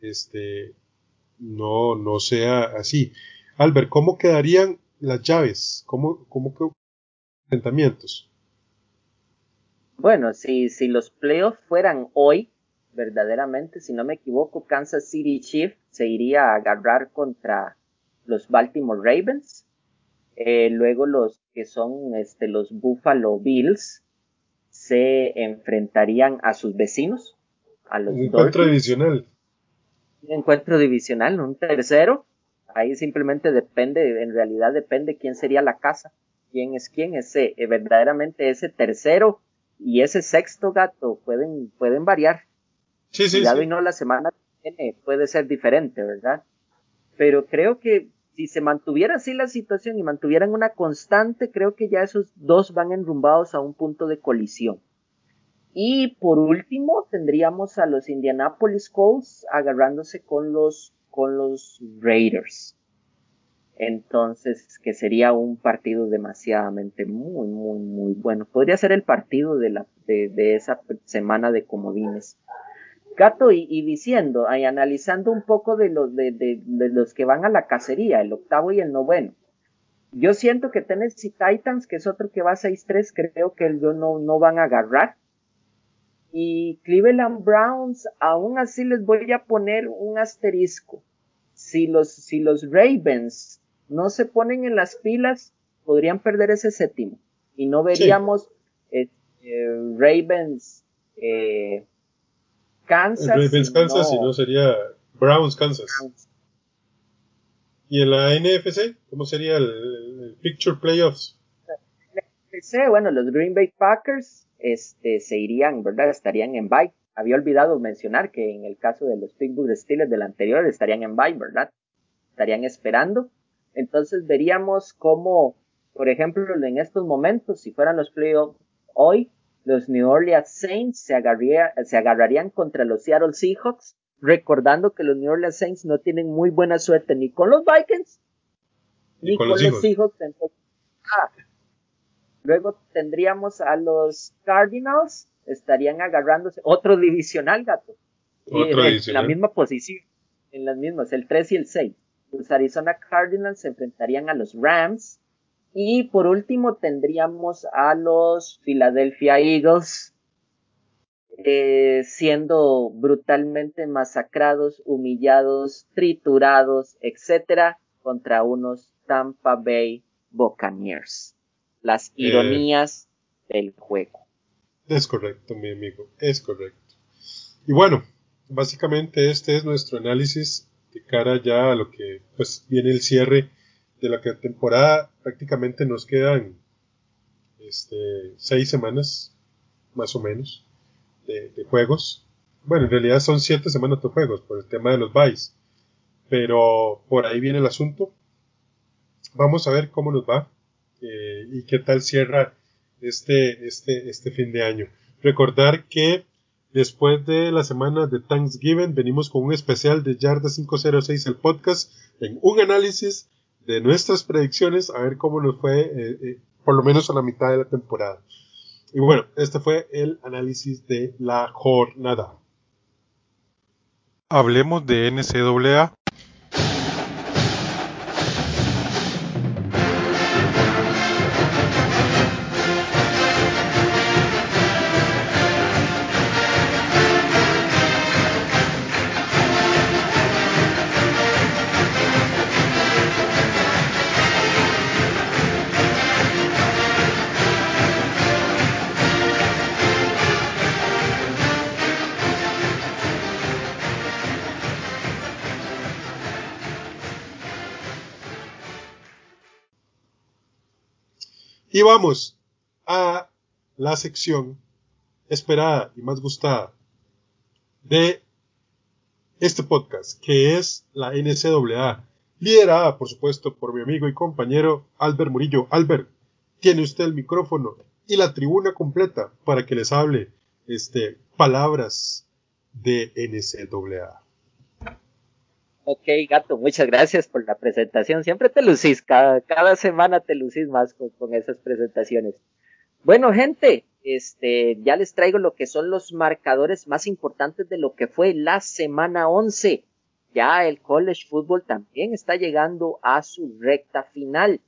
este, no, no sea así. Albert, ¿cómo quedarían las llaves? ¿Cómo, cómo enfrentamientos? Bueno, si, si los playoffs fueran hoy, verdaderamente, si no me equivoco, Kansas City Chiefs se iría a agarrar contra los Baltimore Ravens. Eh, luego los que son este, los Buffalo Bills se enfrentarían a sus vecinos, a los Un tradicional encuentro divisional, un tercero. Ahí simplemente depende, en realidad depende quién sería la casa, quién es quién, ese, eh, verdaderamente ese tercero y ese sexto gato pueden, pueden variar. Sí, sí, y no la semana que viene puede ser diferente, ¿verdad? Pero creo que si se mantuviera así la situación y mantuvieran una constante, creo que ya esos dos van enrumbados a un punto de colisión. Y por último tendríamos a los Indianapolis Colts agarrándose con los, con los Raiders. Entonces, que sería un partido demasiadamente muy, muy, muy bueno. Podría ser el partido de, la, de, esa semana de comodines. Gato, y, diciendo, y analizando un poco de los, de, de, los que van a la cacería, el octavo y el noveno. Yo siento que Tennessee Titans, que es otro que va a 6-3, creo que ellos no, no van a agarrar. Y Cleveland Browns, aún así les voy a poner un asterisco. Si los, si los Ravens no se ponen en las pilas, podrían perder ese séptimo. Y no veríamos eh, eh, Ravens eh, Kansas. Ravens Kansas, no, sería Browns Kansas. ¿Y en la NFC? ¿Cómo sería el, Picture Playoffs? bueno, los Green Bay Packers este, se irían, ¿verdad? Estarían en bye. Había olvidado mencionar que en el caso de los Pittsburgh Steelers del anterior estarían en bye, ¿verdad? Estarían esperando. Entonces veríamos cómo, por ejemplo, en estos momentos, si fueran los playoffs hoy, los New Orleans Saints se, se agarrarían contra los Seattle Seahawks, recordando que los New Orleans Saints no tienen muy buena suerte ni con los Vikings ni, con, los, Seahawks. Ah, luego tendríamos a los Cardinals, estarían agarrándose otro divisional, gato. Otro en la misma posición, en las mismas, el 3 y el 6 los Arizona Cardinals se enfrentarían a los Rams. Y por último tendríamos a los Philadelphia Eagles eh, siendo brutalmente masacrados, humillados, triturados, etcétera, contra unos Tampa Bay Buccaneers. Las eh, ironías del juego. Es correcto, mi amigo, es correcto. Y bueno, básicamente este es nuestro análisis de cara ya a lo que pues viene el cierre de la temporada prácticamente nos quedan este, seis semanas más o menos de, juegos. Bueno en realidad son siete semanas de juegos por el tema de los buys pero por ahí viene el asunto. Vamos a ver cómo nos va eh, y qué tal cierra este, este, este fin de año. Recordar que Después de la semana de Thanksgiving, venimos con un especial de Yarda 506, el podcast, en un análisis de nuestras predicciones, a ver cómo nos fue, eh, eh, por lo menos a la mitad de la temporada. Y bueno, este fue el análisis de la jornada. Hablemos de NCAA Y vamos a la sección esperada y más gustada de este podcast, que es la NCAA, liderada, por supuesto, por mi amigo y compañero Albert Murillo. Albert, tiene usted el micrófono y la tribuna completa para que les hable este, palabras de NCAA. Ok, gato, muchas gracias por la presentación. Siempre te lucís, cada, cada semana te lucís más con, esas presentaciones. Bueno, gente, este, ya les traigo lo que son los marcadores más importantes de lo que fue la semana 11. Ya el college football también está llegando a su recta final.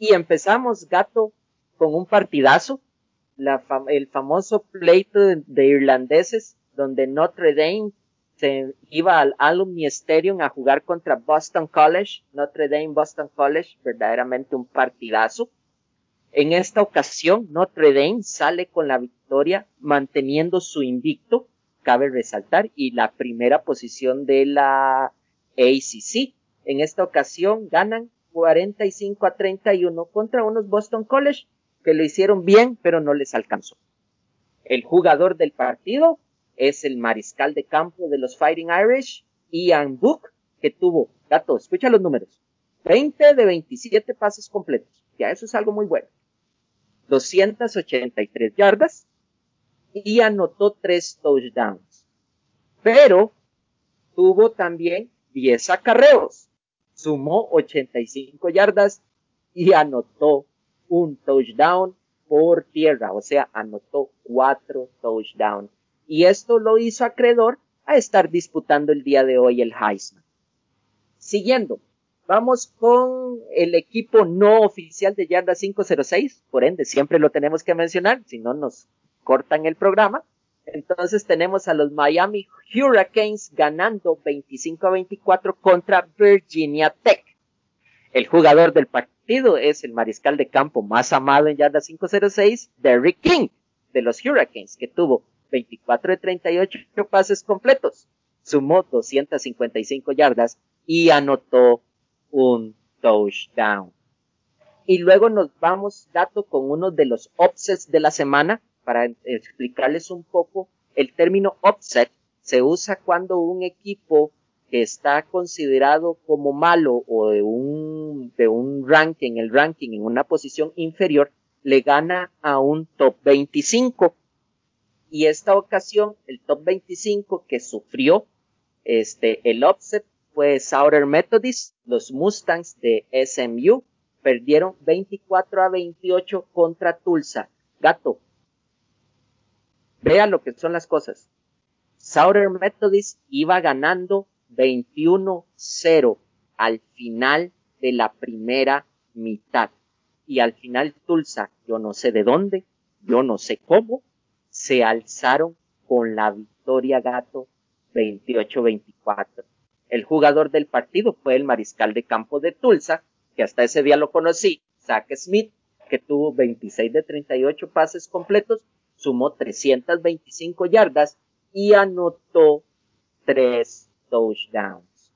Y empezamos, gato, con un partidazo, el famoso pleito de irlandeses, donde Notre Dame se iba al Alumni Stadium a jugar contra Boston College, Notre Dame Boston College, verdaderamente un partidazo. En esta ocasión, Notre Dame sale con la victoria manteniendo su invicto, cabe resaltar, y la primera posición de la ACC. En esta ocasión ganan 45 a 31 contra unos Boston College que lo hicieron bien, pero no les alcanzó. El jugador del partido es el mariscal de campo de los Fighting Irish, Ian Book, que tuvo, gato, escucha los números, 20 de 27 pases completos, ya eso es algo muy bueno, 283 yardas y anotó 3 touchdowns. Pero tuvo también 10 acarreos, sumó 85 yardas y anotó un touchdown por tierra, o sea, anotó cuatro touchdowns. Y esto lo hizo acreedor a estar disputando el día de hoy el Heisman. Siguiendo, vamos con el equipo no oficial de yarda 506, por ende, siempre lo tenemos que mencionar, si no nos cortan el programa. Entonces tenemos a los Miami Hurricanes ganando 25 a 24 contra Virginia Tech. El jugador del partido es el mariscal de campo más amado en yarda 506, Derrick King, de los Hurricanes, que tuvo 24 de 38 pases completos, sumó 255 yardas y anotó un touchdown. Y luego nos vamos, dato, con uno de los upsets de la semana para explicarles un poco. El término upset se usa cuando un equipo que está considerado como malo o de un, de un ranking, el ranking en una posición inferior, le gana a un top 25 y esta ocasión el top 25 que sufrió este, el upset fue Southern Methodist, los Mustangs de SMU perdieron 24 a 28 contra Tulsa. Gato, vea lo que son las cosas. Southern Methodist iba ganando 21-0 al final de la primera mitad. Y al final Tulsa, yo no sé de dónde, yo no sé cómo, se alzaron con la victoria gato 28-24. El jugador del partido fue el mariscal de campo de Tulsa, que hasta ese día lo conocí, Zach Smith, que tuvo 26 de 38 pases completos, sumó 325 yardas y anotó 3 touchdowns.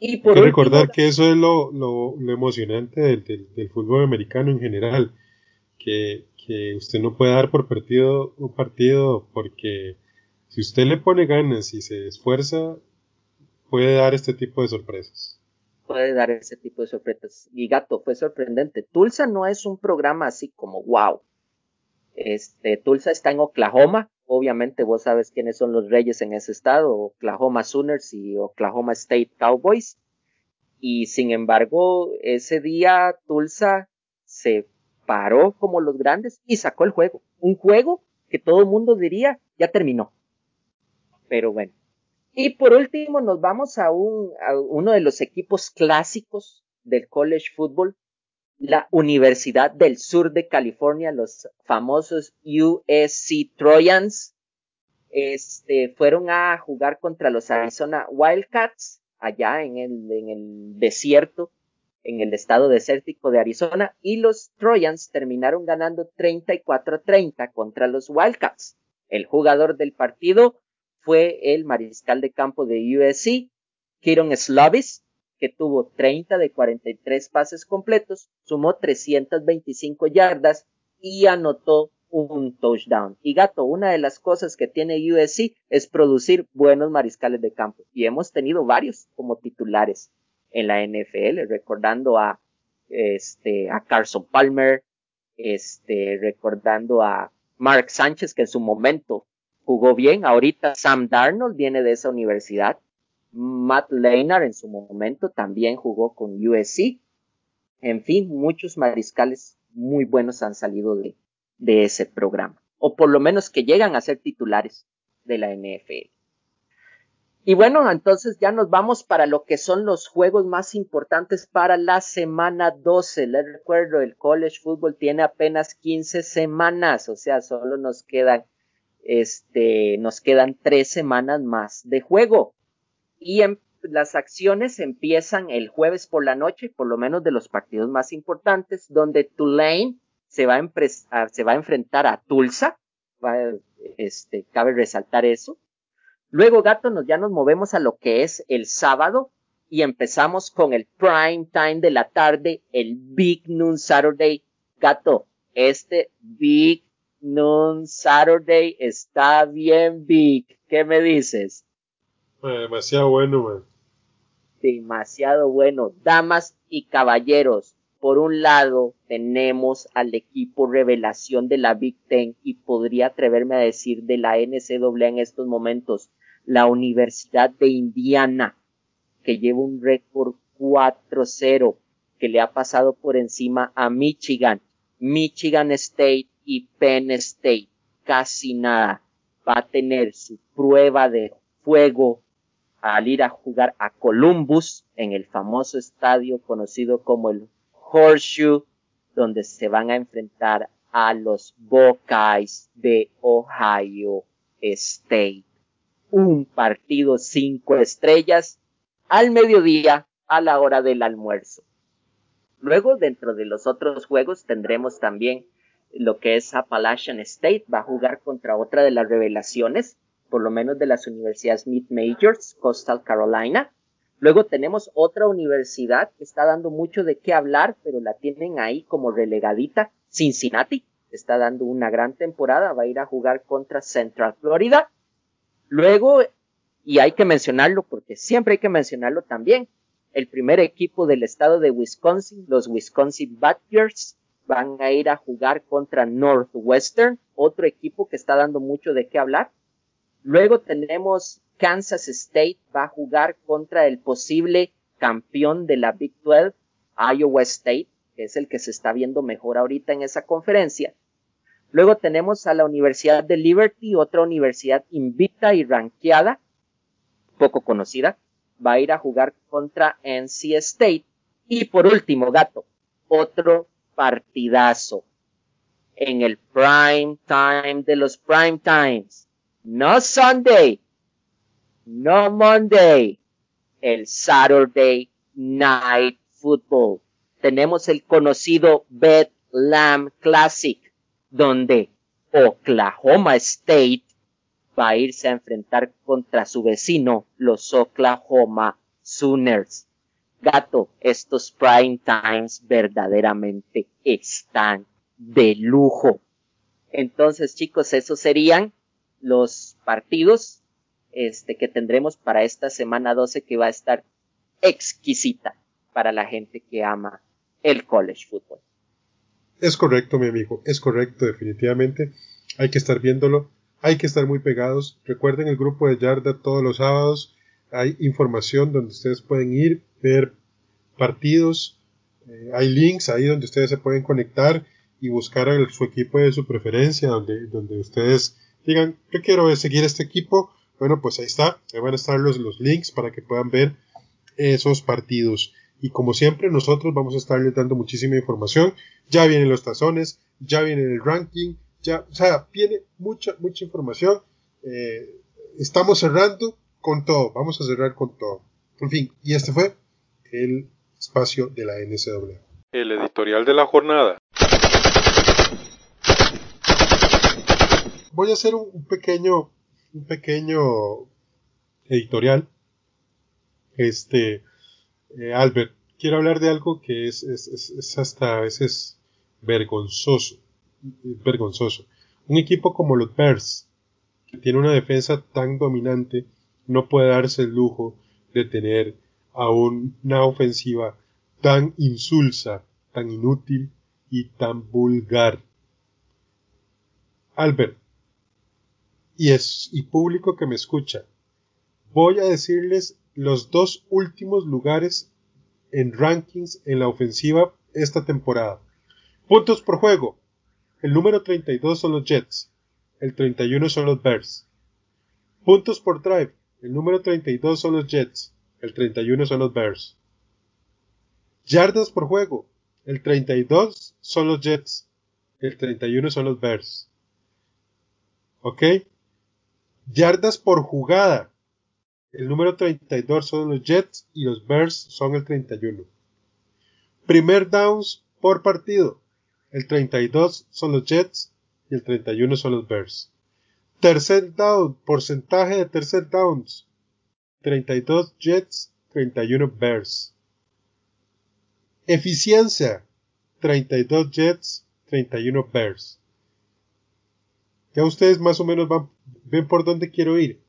Y por Hay que recordar que eso es lo, lo, emocionante del, del, fútbol americano en general, que que usted no puede dar por perdido un partido porque si usted le pone ganas y se esfuerza, puede dar este tipo de sorpresas. Puede dar ese tipo de sorpresas. Y gato, fue sorprendente. Tulsa no es un programa así como wow. Este, Tulsa está en Oklahoma. Obviamente vos sabes quiénes son los reyes en ese estado, Oklahoma Sooners y Oklahoma State Cowboys. Y sin embargo, ese día Tulsa se paró como los grandes y sacó el juego. Un juego que todo el mundo diría ya terminó. Pero bueno. Y por último nos vamos a, un, a uno de los equipos clásicos del college football, la Universidad del Sur de California, los famosos USC Trojans, este, fueron a jugar contra los Arizona Wildcats allá en el, en el desierto en el estado desértico de Arizona y los Trojans terminaron ganando 34-30 contra los Wildcats. El jugador del partido fue el mariscal de campo de USC, Kieron Slavis, que tuvo 30 de 43 pases completos, sumó 325 yardas y anotó un touchdown. Y gato, una de las cosas que tiene USC es producir buenos mariscales de campo y hemos tenido varios como titulares en la NFL, recordando a, este, a Carson Palmer, este, recordando a Mark Sánchez, que en su momento jugó bien. Ahorita Sam Darnold viene de esa universidad. Matt Leinart en su momento también jugó con USC. En fin, muchos mariscales muy buenos han salido de, de ese programa. O por lo menos que llegan a ser titulares de la NFL. Y bueno, entonces ya nos vamos para lo que son los juegos más importantes para la semana 12. Les recuerdo, el college football tiene apenas 15 semanas, o sea, solo nos quedan, este, nos quedan tres semanas más de juego. Y en, las acciones empiezan el jueves por la noche, por lo menos de los partidos más importantes, donde Tulane se va a, se va a enfrentar a Tulsa. este, cabe resaltar eso Luego, gato, nos, ya nos movemos a lo que es el sábado y empezamos con el prime time de la tarde, el Big Noon Saturday. Gato, este Big Noon Saturday está bien big. ¿Qué me dices? demasiado bueno, man. Demasiado bueno. Damas y caballeros, por un lado tenemos al equipo revelación de la Big Ten y podría atreverme a decir de la NCAA en estos momentos, la Universidad de Indiana, que lleva un récord 4-0 que le ha pasado por encima a Michigan, Michigan State y Penn State. Casi nada. Va a tener su prueba de fuego al ir a jugar a Columbus en el famoso estadio conocido como el Horseshoe, donde se van a enfrentar a los Buckeyes de Ohio State. Un partido cinco estrellas al mediodía a la hora del almuerzo. Luego, dentro de los otros juegos, tendremos también lo que es Appalachian State, va a jugar contra otra de las revelaciones, por lo menos de las universidades Mid-Majors, Coastal Carolina. Luego tenemos otra universidad que está dando mucho de qué hablar, pero la tienen ahí como relegadita, Cincinnati, está dando una gran temporada, va a ir a jugar contra Central Florida. Luego, y hay que mencionarlo porque siempre hay que mencionarlo también, el primer equipo del estado de Wisconsin, los Wisconsin Badgers, van a ir a jugar contra Northwestern, otro equipo que está dando mucho de qué hablar. Luego tenemos Kansas State, va a jugar contra el posible campeón de la Big 12, Iowa State, que es el que se está viendo mejor ahorita en esa conferencia. Luego tenemos a la Universidad de Liberty, otra universidad invicta y ranqueada, poco conocida, va a ir a jugar contra NC State. Y por último, gato, otro partidazo en el prime time de los prime times. No Sunday, no Monday, el Saturday Night Football. Tenemos el conocido Bet Lamb Classic, donde Oklahoma State va a irse a enfrentar contra su vecino, los Oklahoma Sooners. Gato, estos prime times verdaderamente están de lujo. Entonces, chicos, esos serían los partidos este, que tendremos para esta semana 12 que va a estar exquisita para la gente que ama el college football. Es correcto, mi amigo, es correcto, definitivamente. Hay que estar viéndolo hay que estar muy pegados. Recuerden el grupo de Yarda todos los sábados. Hay información donde ustedes pueden ir, ver partidos. Eh, hay links ahí donde ustedes se pueden conectar y buscar a su equipo de su preferencia, donde, donde ustedes digan, yo quiero seguir este equipo. Bueno, pues ahí está. Ahí van a estar los, los links para que puedan ver esos partidos. Y como siempre, nosotros vamos a estarles dando muchísima información. Ya vienen los tazones, ya viene el ranking, ya, o sea, viene mucha, mucha información. Eh, estamos cerrando con todo, vamos a cerrar con todo. En fin, y este fue el espacio de la NCW. El editorial de la jornada. Voy a hacer un, pequeño, un pequeño editorial. Este, eh, Albert, quiero hablar de algo que es, hasta a veces vergonzoso vergonzoso. Un equipo como los Bears, que tiene una defensa tan dominante, no puede darse el lujo de tener a una ofensiva tan insulsa, tan inútil y tan vulgar. Albert, y, es, y público que me escucha, voy a decirles los dos últimos lugares en rankings en la ofensiva esta temporada. Puntos por juego. El número 32 son los Jets. El 31 son los Bears. Puntos por drive. El número 32 son los Jets. El 31 son los Bears. Yardas por juego. El 32 son los Jets. El 31 son los Bears. ¿Ok? Yardas por jugada. El número 32 son los Jets y los Bears son el 31. Primer downs por partido. El 32 son los Jets y el 31 son los Bears. Tercer down, porcentaje de tercer downs. 32 Jets, 31 Bears. Eficiencia, 32 Jets, 31 Bears. Ya ustedes más o menos van, ven por dónde quiero ir.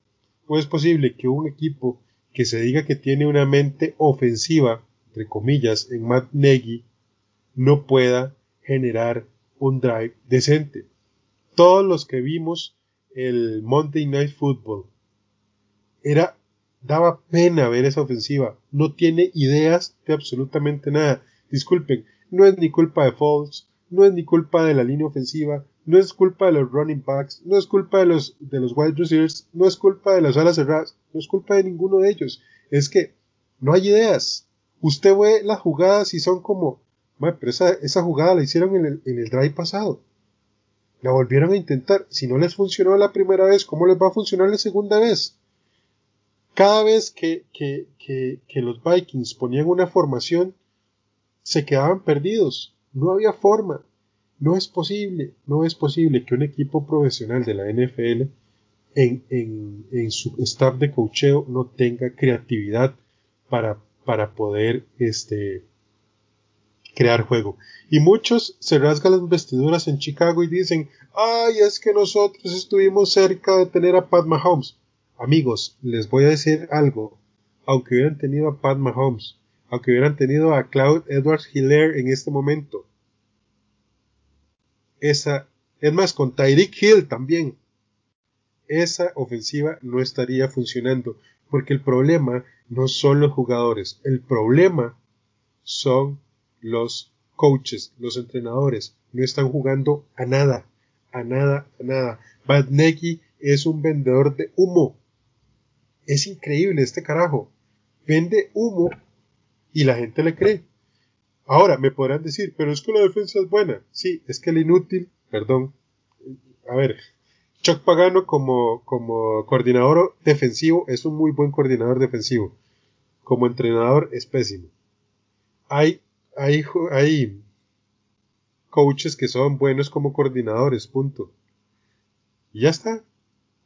¿Cómo es posible que un equipo que se diga que tiene una mente ofensiva, entre comillas, en Matt Nagy, no pueda generar un drive decente. Todos los que vimos el Monday Night Football era Daba pena ver esa ofensiva. No tiene ideas de absolutamente nada. Disculpen, no es ni culpa de Falls, no es ni culpa de la línea ofensiva, no es culpa de los running backs, no es culpa de los, de los wide receivers, no es culpa de las alas cerradas, no es culpa de ninguno de ellos. Es que no hay ideas. Usted ve las jugadas y son como, pero esa, esa, jugada la hicieron en el, en el drive pasado. La volvieron a intentar. Si no les funcionó la primera vez, ¿cómo les va a funcionar la segunda vez? Cada vez que, que, que, que los Vikings ponían una formación, se quedaban perdidos. No había forma. No es posible, no es posible que un equipo profesional de la NFL en, en, en su staff de cocheo no tenga creatividad para, para poder este, crear juego. Y muchos se rasgan las vestiduras en Chicago y dicen, ay, es que nosotros estuvimos cerca de tener a Pat Mahomes. Amigos, les voy a decir algo. Aunque hubieran tenido a Pat Mahomes, aunque hubieran tenido a Cloud Edwards Hiller en este momento, esa, es más, con Tyreek Hill también, esa ofensiva no estaría funcionando, porque el problema no son los jugadores, el problema son los coaches, los entrenadores, no están jugando a nada, a nada, a nada. Bad es un vendedor de humo. Es increíble este carajo. Vende humo y la gente le cree. Ahora me podrán decir, pero es que la defensa es buena. Sí, es que el inútil, perdón. A ver, Chuck Pagano como, como coordinador defensivo es un muy buen coordinador defensivo. Como entrenador es pésimo. Hay hay, hay coaches que son buenos como coordinadores, punto. Y ya está.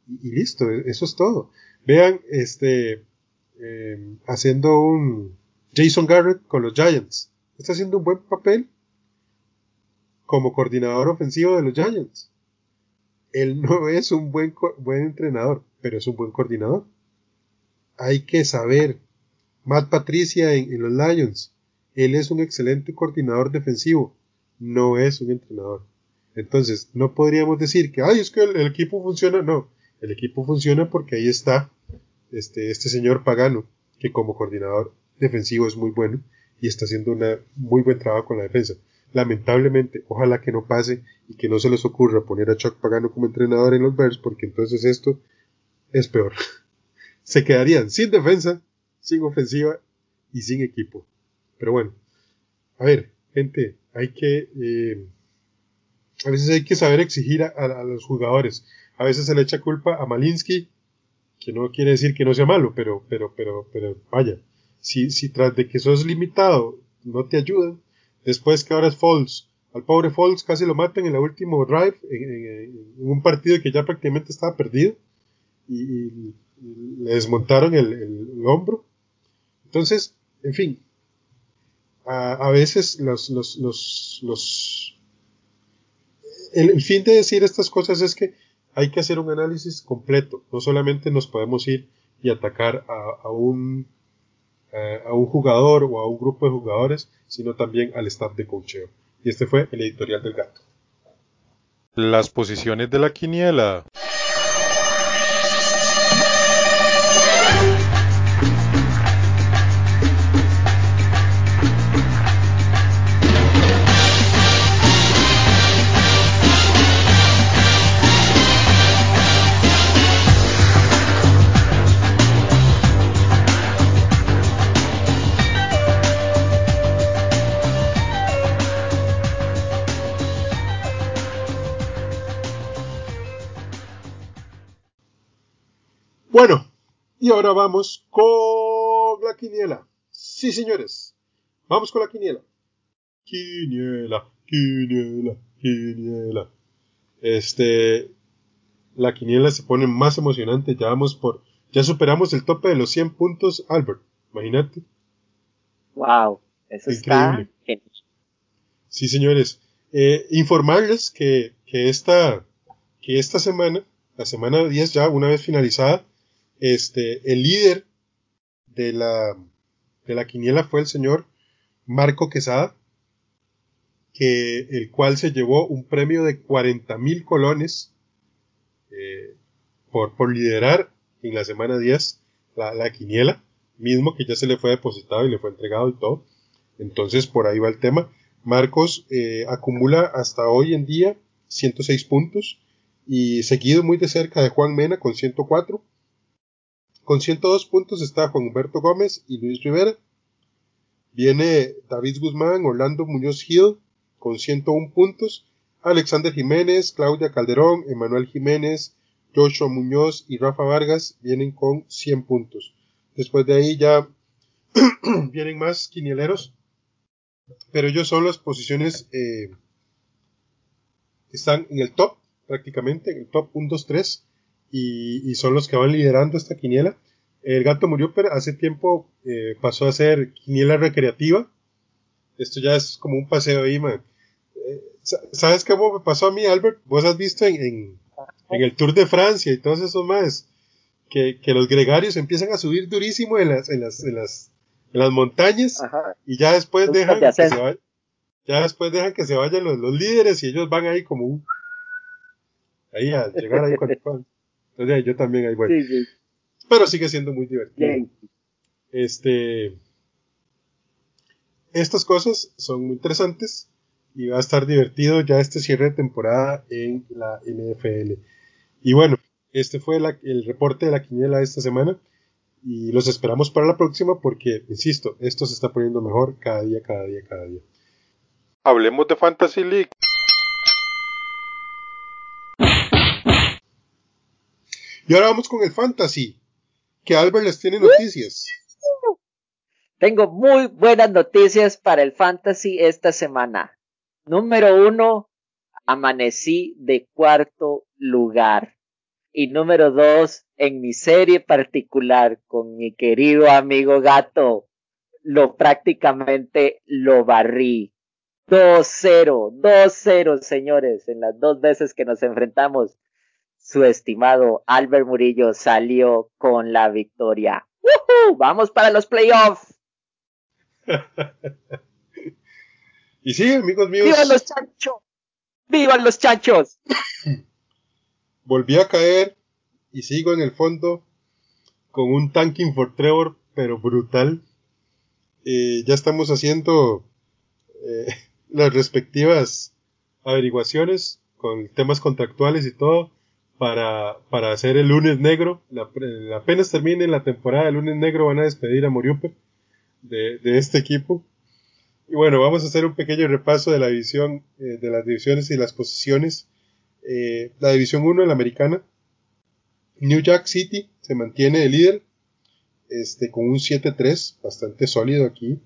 Y, listo, e, eso es todo. Vean, este, em, haciendo un Jason Garrett con los Giants. Está haciendo un buen papel como coordinador ofensivo de los Giants. Él no (laughs) es un buen, buen entrenador, pero es un buen coordinador. Hay que saber. Matt Patricia en los Lions él es un excelente coordinador defensivo, no es un entrenador. Entonces, no podríamos decir que, ay, es que el, equipo funciona. No, el equipo funciona porque ahí está este, este señor Pagano, que como coordinador defensivo es muy bueno y está haciendo un muy buen trabajo con la defensa. Lamentablemente, ojalá que no pase y que no se les ocurra poner a Chuck Pagano como entrenador en los Bears, porque entonces esto es peor. (laughs) se quedarían sin defensa, sin ofensiva y sin equipo. Pero bueno, a ver, gente, hay que... Eh, a veces hay que saber exigir a, los jugadores. A veces se le echa culpa a Malinsky, que no quiere decir que no sea malo, pero, pero, pero, pero, vaya, si, si tras de que sos limitado no te ayudan, después que ahora es Falls, al pobre Falls casi lo matan en el último drive, en, un partido que ya prácticamente estaba perdido, y, le desmontaron el, el, hombro. Entonces, en fin, a, veces los, los, los, los el, fin de decir estas cosas es que hay que hacer un análisis completo. No solamente nos podemos ir y atacar a, a un, a un jugador o a un grupo de jugadores, sino también al staff de cocheo. Y este fue el editorial del gato. Las posiciones de la quiniela. Y ahora vamos con la quiniela. Sí, señores, vamos con la quiniela. Quiniela, quiniela, quiniela. Este, la quiniela se pone más emocionante. Ya vamos por, ya superamos el tope de los 100 puntos, Albert. Imagínate. Wow, eso Increíble. está Sí, señores. Eh, informarles que, que, esta, que esta semana, la semana 10 ya, una vez finalizada, este, el líder de la, de la quiniela fue el señor Marco Quesada, que, el cual se llevó un premio de 40 mil colones eh, por, por liderar en la semana 10 la, la quiniela, mismo que ya se le fue depositado y le fue entregado y todo. Entonces por ahí va el tema. Marcos eh, acumula hasta hoy en día 106 puntos y seguido muy de cerca de Juan Mena con 104. Con 102 puntos está Juan Humberto Gómez y Luis Rivera. Viene David Guzmán, Orlando Muñoz Gil con 101 puntos. Alexander Jiménez, Claudia Calderón, Emanuel Jiménez, Joshua Muñoz y Rafa Vargas vienen con 100 puntos. Después de ahí ya (clears throat) vienen más quinieleros, pero ellos son las posiciones eh, que están en el top prácticamente, en el top 1, 2, 3, y, son los que van liderando esta quiniela. El gato murió, pero hace tiempo eh, pasó a ser quiniela recreativa. Esto ya es como un paseo ahí, man. Eh, ¿Sabes cómo me pasó a mí, Albert? Vos has visto en, en, el Tour de Francia y todos esos más que, que, los gregarios empiezan a subir durísimo en las, en las, en las, en las montañas y ya después dejan que se vayan, ya después dejan que se vayan los, los líderes y ellos van ahí como un, ahí a llegar ahí cuando Entonces yo también ahí voy. Sí, sí. Pero sigue siendo muy divertido. Este, estas cosas son muy interesantes y va a estar divertido ya este cierre de temporada en la NFL. Y bueno, este fue el reporte de la quiniela de esta semana y los esperamos para la próxima porque, insisto, esto se está poniendo mejor cada día, cada día, cada día. Hablemos de Fantasy League. Y ahora vamos con el fantasy, que Albert les tiene noticias. Tengo muy buenas noticias para el fantasy esta semana. Número uno, amanecí de cuarto lugar. Y número dos, en mi serie particular con mi querido amigo gato, lo prácticamente lo barrí. 2-0, 2-0, señores, en las dos veces que nos enfrentamos su estimado Albert Murillo salió con la victoria. ¡Vamos para los playoffs! (laughs) y sí, amigos míos. ¡Vivan los chanchos! ¡Vivan los chanchos! (laughs) Volví a caer y sigo en el fondo con un tanking for Trevor, pero brutal. Eh, ya estamos haciendo eh, (laughs) las respectivas averiguaciones con temas contractuales y todo para, para hacer el lunes negro. La, apenas termine la temporada del lunes negro van a despedir a Moriupe de, de, este equipo. Y bueno, vamos a hacer un pequeño repaso de la división, eh, de las divisiones y las posiciones. Eh, la división 1, la americana. New York City se mantiene de líder, este, con un 7-3, bastante sólido aquí.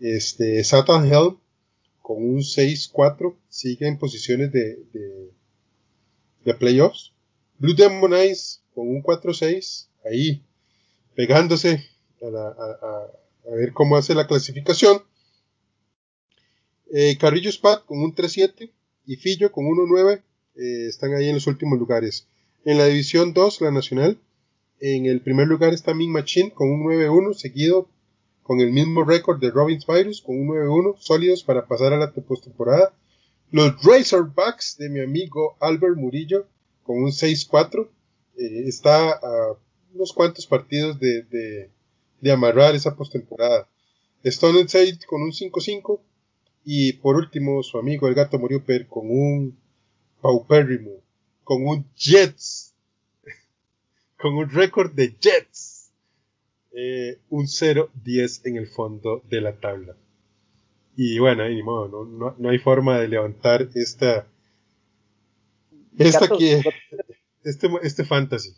Este, Satan Helm con un 6-4, sigue en posiciones de, de de playoffs. Blue Demon Eyes con un 4-6, ahí pegándose a, ver cómo hace la clasificación. Eh, Carrillo Spat con un 3-7 y Fillo con 1-9 eh, están ahí en los últimos lugares. En la división 2, la nacional, en el primer lugar está Min Machine con un 9-1, seguido con el mismo récord de Robbins Virus con un 9-1, sólidos para pasar a la postemporada. Los Razorbacks de mi amigo Albert Murillo con un 6-4 eh, está a unos cuantos partidos de, de, amarrar esa postemporada. Stone Side con un 5-5 y por último su amigo el gato Per con un paupérrimo, con un Jets, (laughs) con un récord de Jets, eh, un 0-10 en el fondo de la tabla. Y bueno, ni modo, no, no, hay forma de levantar esta. Esta que. Este, este fantasy.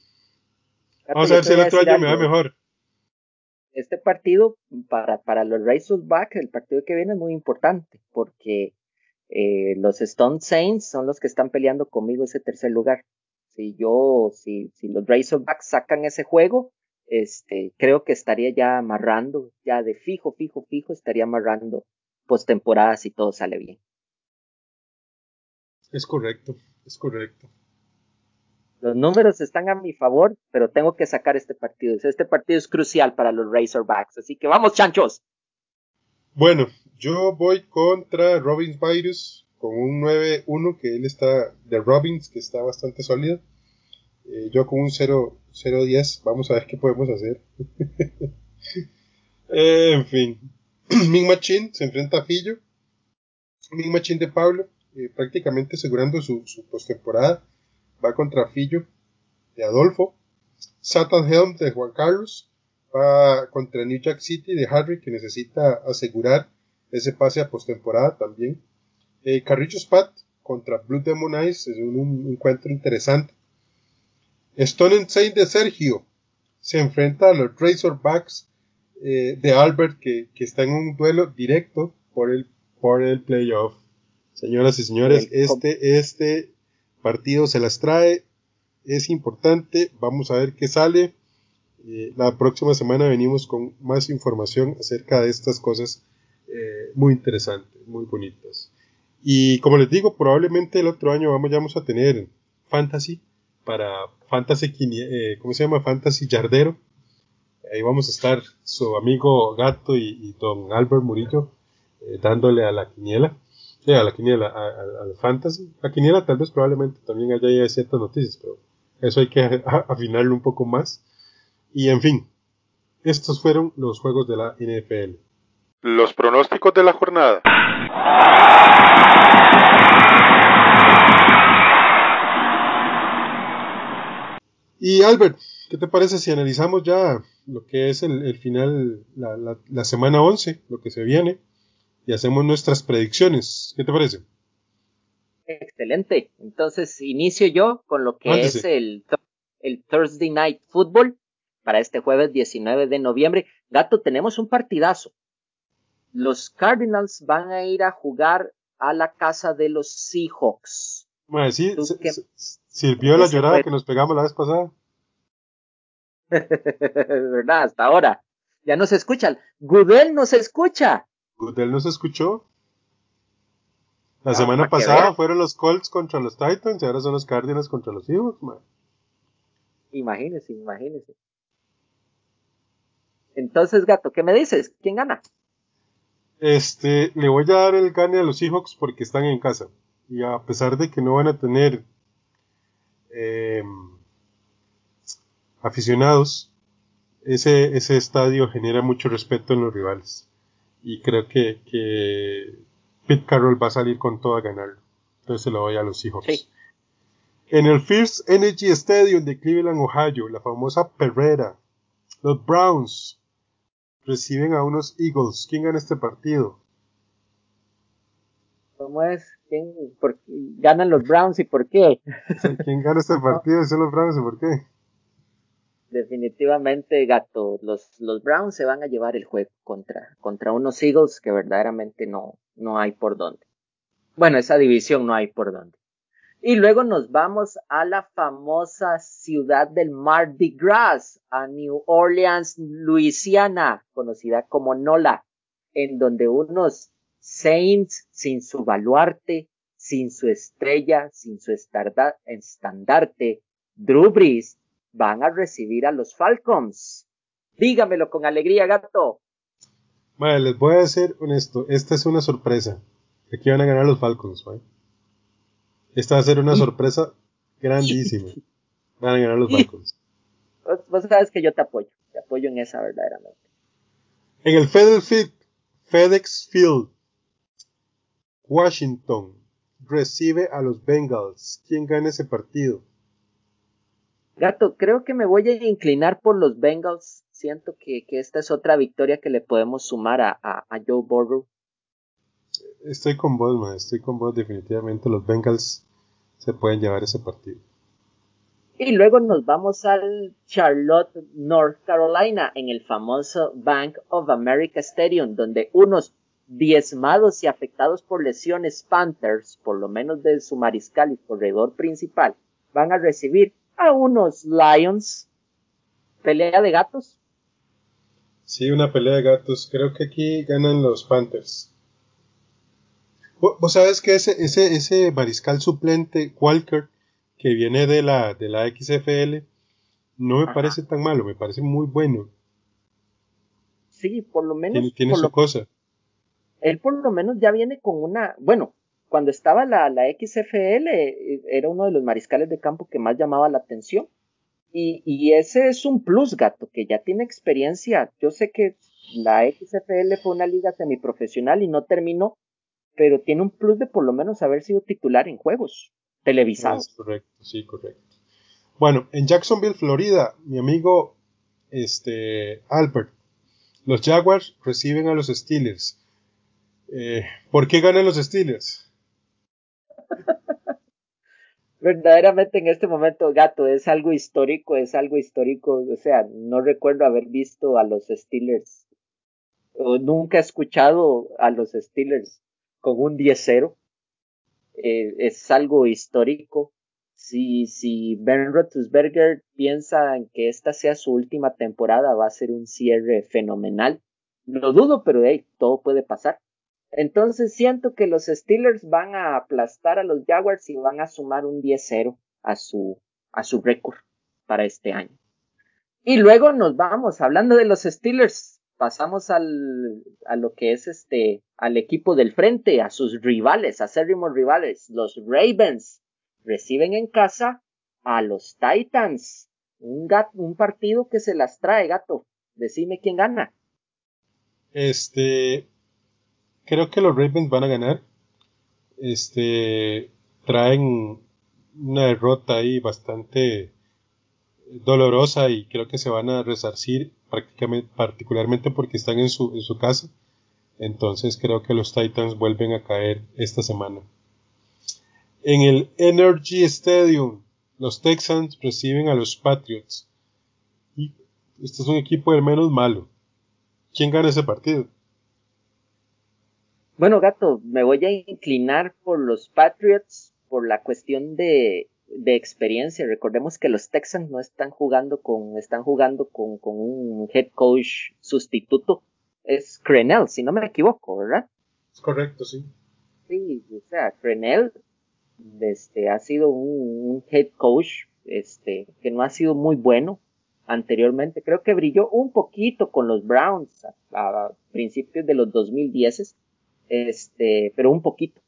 Vamos a ver si el otro año me va mejor. Este partido para, para los Razorbacks, el partido que viene es muy importante porque eh, los Stone Saints son los que están peleando conmigo ese tercer lugar. Si yo, si, si los Razorbacks sacan ese juego, este, creo que estaría ya amarrando, ya de fijo, fijo, fijo, estaría amarrando postemporada si todo sale bien. Es correcto, es correcto. Los números están a mi favor, pero tengo que sacar este partido. Este partido es crucial para los Razorbacks, así que vamos, chanchos. Bueno, yo voy contra Robbins Virus con un 9-1 que él está de Robbins, que está bastante sólido. Eh, yo con un 0-10, vamos a ver qué podemos hacer. (laughs) Eh, en fin. (clears throat) Ming Machine se enfrenta a Fillo. Ming Machine de Pablo, eh, prácticamente asegurando su, postemporada. Va contra Fillo de Adolfo. Satan Helm de Juan Carlos. Va contra New Jack City de Harry, que necesita asegurar ese pase a postemporada también. Eh, Carrillo Spat contra Blue Demon Eyes es un, encuentro interesante. Stone Saint de Sergio se enfrenta a los Razorbacks eh, de Albert que, está en un duelo directo por el, por el playoff. Señoras y señores, este, este partido se las trae, es importante, vamos a ver qué sale. Eh, la próxima semana venimos con más información acerca de estas cosas eh, muy interesantes, muy bonitas. Y como les digo, probablemente el otro año vamos, ya vamos a tener Fantasy para Fantasy, ¿cómo se llama? Fantasy Yardero ahí vamos a estar su amigo Gato y, don Albert Murillo eh, dándole a la quiniela, eh, a la quiniela, al fantasy. La quiniela tal vez probablemente también haya ciertas noticias, pero eso hay que (laughs) afinarlo un poco más. Y en fin, estos fueron los juegos de la NFL. Los pronósticos de la jornada. Y Albert, ¿qué te parece si analizamos ya lo que es el, final, la, semana 11, lo que se viene, y hacemos nuestras predicciones? ¿Qué te parece? Excelente. Entonces inicio yo con lo que es el, el Thursday Night Football para este jueves 19 de noviembre. Gato, tenemos un partidazo. Los Cardinals van a ir a jugar a la casa de los Seahawks. Bueno, sí, Sirvió la llorada que nos pegamos la vez pasada. (laughs) ¿Verdad? Hasta ahora. Ya no se escucha. Gudel no se escucha. Gudel no se escuchó. La ah, semana pasada fueron los Colts contra los Titans y ahora son los Cardinals contra los Eagles, man. Imagínese, imagínese. Entonces, gato, ¿qué me dices? ¿Quién gana? Este, le voy a dar el gane a los Seahawks porque están en casa. Y a pesar de que no van a tener eh, aficionados, ese, ese estadio genera mucho respeto en los rivales. Y creo que, que Pete Carroll va a salir con todo a ganarlo. Entonces se lo doy a los hijos. En el First Energy Stadium de Cleveland, Ohio, la famosa Perrera, los Browns reciben a unos Eagles. ¿Quién gana este partido? ¿Cómo es? ¿Quién ganan los Browns y por qué? ¿Quién gana este (laughs) partido? ¿Son los Browns y por qué? Definitivamente, gato, los, los Browns se van a llevar el juego contra, contra unos Eagles que verdaderamente no, no hay por dónde. Bueno, esa división no hay por dónde. Y luego nos vamos a la famosa ciudad del Mardi Gras, a New Orleans, Luisiana, conocida como NOLA, en donde unos Saints sin su baluarte, sin su estrella, sin su estandarte, Drew Brees, van a recibir a los Falcons. Dígamelo con alegría, gato. Vale, les voy a ser honesto, esta es una sorpresa. Aquí van a ganar los Falcons, Esta va a ser una sorpresa grandísima. Van a ganar los Falcons. Vos, sabes que yo te apoyo, te apoyo en esa verdaderamente. En el FedEx Field Washington recibe a los Bengals. ¿Quién gana ese partido? Gato, creo que me voy a inclinar por los Bengals. Siento que, esta es otra victoria que le podemos sumar a, Joe Burrow. Estoy con vos, man. Estoy con vos. Definitivamente los Bengals se pueden llevar ese partido. Y luego nos vamos al Charlotte, North Carolina, en el famoso Bank of America Stadium, donde unos diezmados y afectados por lesiones Panthers, por lo menos de su mariscal y corredor principal, van a recibir a unos Lions. Pelea de gatos. Sí, una pelea de gatos. Creo que aquí ganan los Panthers. Vos sabes que ese, ese, ese mariscal suplente, Walker, que viene de la, de la XFL, no me parece tan malo, me parece muy bueno. Sí, por lo menos. Tiene, su cosa él por lo menos ya viene con una, bueno, cuando estaba la, la XFL eh, era uno de los mariscales de campo que más llamaba la atención Y, y ese es un plus, gato, que ya tiene experiencia. Yo sé que la XFL fue una liga semiprofesional y no terminó, pero tiene un plus de por lo menos haber sido titular en juegos televisados. correcto, sí, correcto. Bueno, en Jacksonville, Florida, mi amigo este, Albert, los Jaguars reciben a los Steelers. Eh, ¿Por qué ganan los Steelers? (laughs) Verdaderamente en este momento, gato, es algo histórico, es algo histórico. O sea, no recuerdo haber visto a los Steelers, o nunca he escuchado a los Steelers con un 10-0. Eh, es algo histórico. Si, si Ben Roethlisberger piensa en que esta sea su última temporada, va a ser un cierre fenomenal. Lo dudo, pero hey, todo puede pasar. Entonces siento que los Steelers van a aplastar a los Jaguars y van a sumar un 10-0 a su, a su récord para este año. Y luego nos vamos, hablando de los Steelers, pasamos al, a lo que es este, al equipo del frente, a sus rivales, acérrimos rivales, los Ravens, reciben en casa a los Titans. Un, un partido que se las trae, gato. Decime quién gana. Este, creo que los Ravens van a ganar. Este traen una derrota ahí bastante dolorosa y creo que se van a resarcir prácticamente, particularmente porque están en su, en su casa. Entonces creo que los Titans vuelven a caer esta semana. En el Energy Stadium, los Texans reciben a los Patriots. Y este es un equipo del menos malo. ¿Quién gana ese partido? Bueno, gato, me voy a inclinar por los Patriots por la cuestión de, de experiencia. Recordemos que los Texans no están jugando con, están jugando con, con un head coach sustituto. Es Crenell, si no me equivoco, ¿verdad? Es correcto, sí. Sí, o sea, Crenell este, ha sido un, un, head coach este, que no ha sido muy bueno anteriormente. Creo que brilló un poquito con los Browns a, a principios de los 2010 este, pero un poquito.